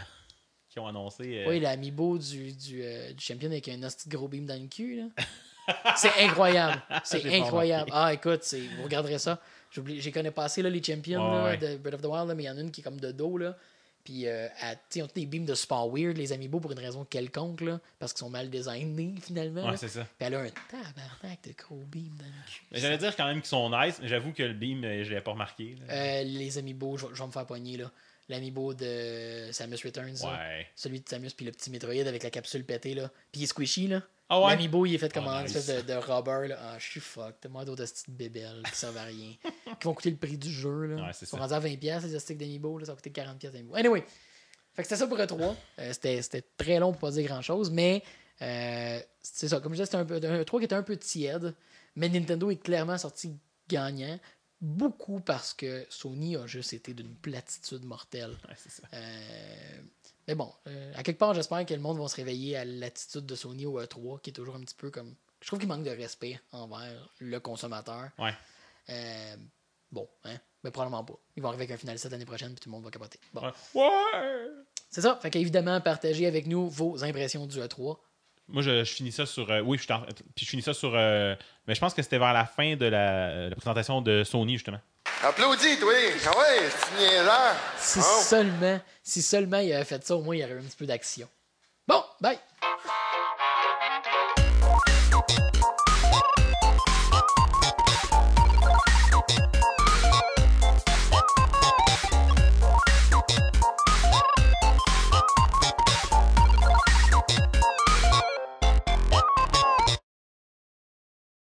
qui ont annoncé. euh, Oui, l'amiibo du, du, euh, du champion avec un hostie gros beam dans le cul. <laughs> c'est incroyable. C'est <laughs> J'ai incroyable. Ah, écoute, vous regarderez ça. J'y connais pas assez, là, les champions Ouais, là, ouais. de Breath of the Wild, là, mais il y en a une qui est comme de dos. Là. Puis, euh, à- tu sais, ils ont des beams de super weird, les amiibo, pour une raison quelconque, là, parce qu'ils sont mal designés, finalement. Ouais, c'est ça. Puis elle a un tabarnak de gros beam dans le cul. J'allais dire quand même qu'ils sont nice, mais j'avoue que le beam, euh, je l'avais pas remarqué. Euh, les amiibo, je vais- je vais me faire pogner, là. L'amiibo de Samus Returns. Ouais. celui de Samus, puis le petit Metroid avec la capsule pétée, là. Puis il est squishy, là. Ah ouais? L'amiibo, il est fait comme Oh, un nice. espèce de, de rubber, là. Ah, je suis fucked. Moi, d'autres petites bébelles qui servent à rien. <laughs> qui vont coûter le prix du jeu, là. Ouais, c'est Ils sont ça. rendus à 20$, les sticks d'amiibo, là. Ça va coûter 40$ d'amiibo. Anyway. Fait que c'était ça pour E3. Euh, c'était, c'était très long pour pas dire grand chose, mais euh, c'est ça. Comme je disais, c'était un, peu, un E3 qui était un peu tiède, mais Nintendo est clairement sorti gagnant. Beaucoup parce que Sony a juste été d'une platitude mortelle. Ouais, ça. Euh, mais bon, euh, à quelque part, j'espère que le monde va se réveiller à l'attitude de Sony au E3, qui est toujours un petit peu comme. Je trouve qu'il manque de respect envers le consommateur. Ouais. Euh, bon, hein, mais probablement pas. Ils vont arriver avec un final 7 l'année prochaine, puis tout le monde va capoter. Bon, Ouais. Ouais! c'est ça. Fait qu'évidemment, partagez avec nous vos impressions du E E3. Moi, je, je finis ça sur. euh, oui, je puis je finis ça sur. euh, mais je pense que c'était vers la fin de la, la présentation de Sony, justement. Applaudis, toi! Ah ouais, c'est niaiseur! Si Oh. seulement, si seulement il avait fait ça, au moins il y aurait eu un petit peu d'action.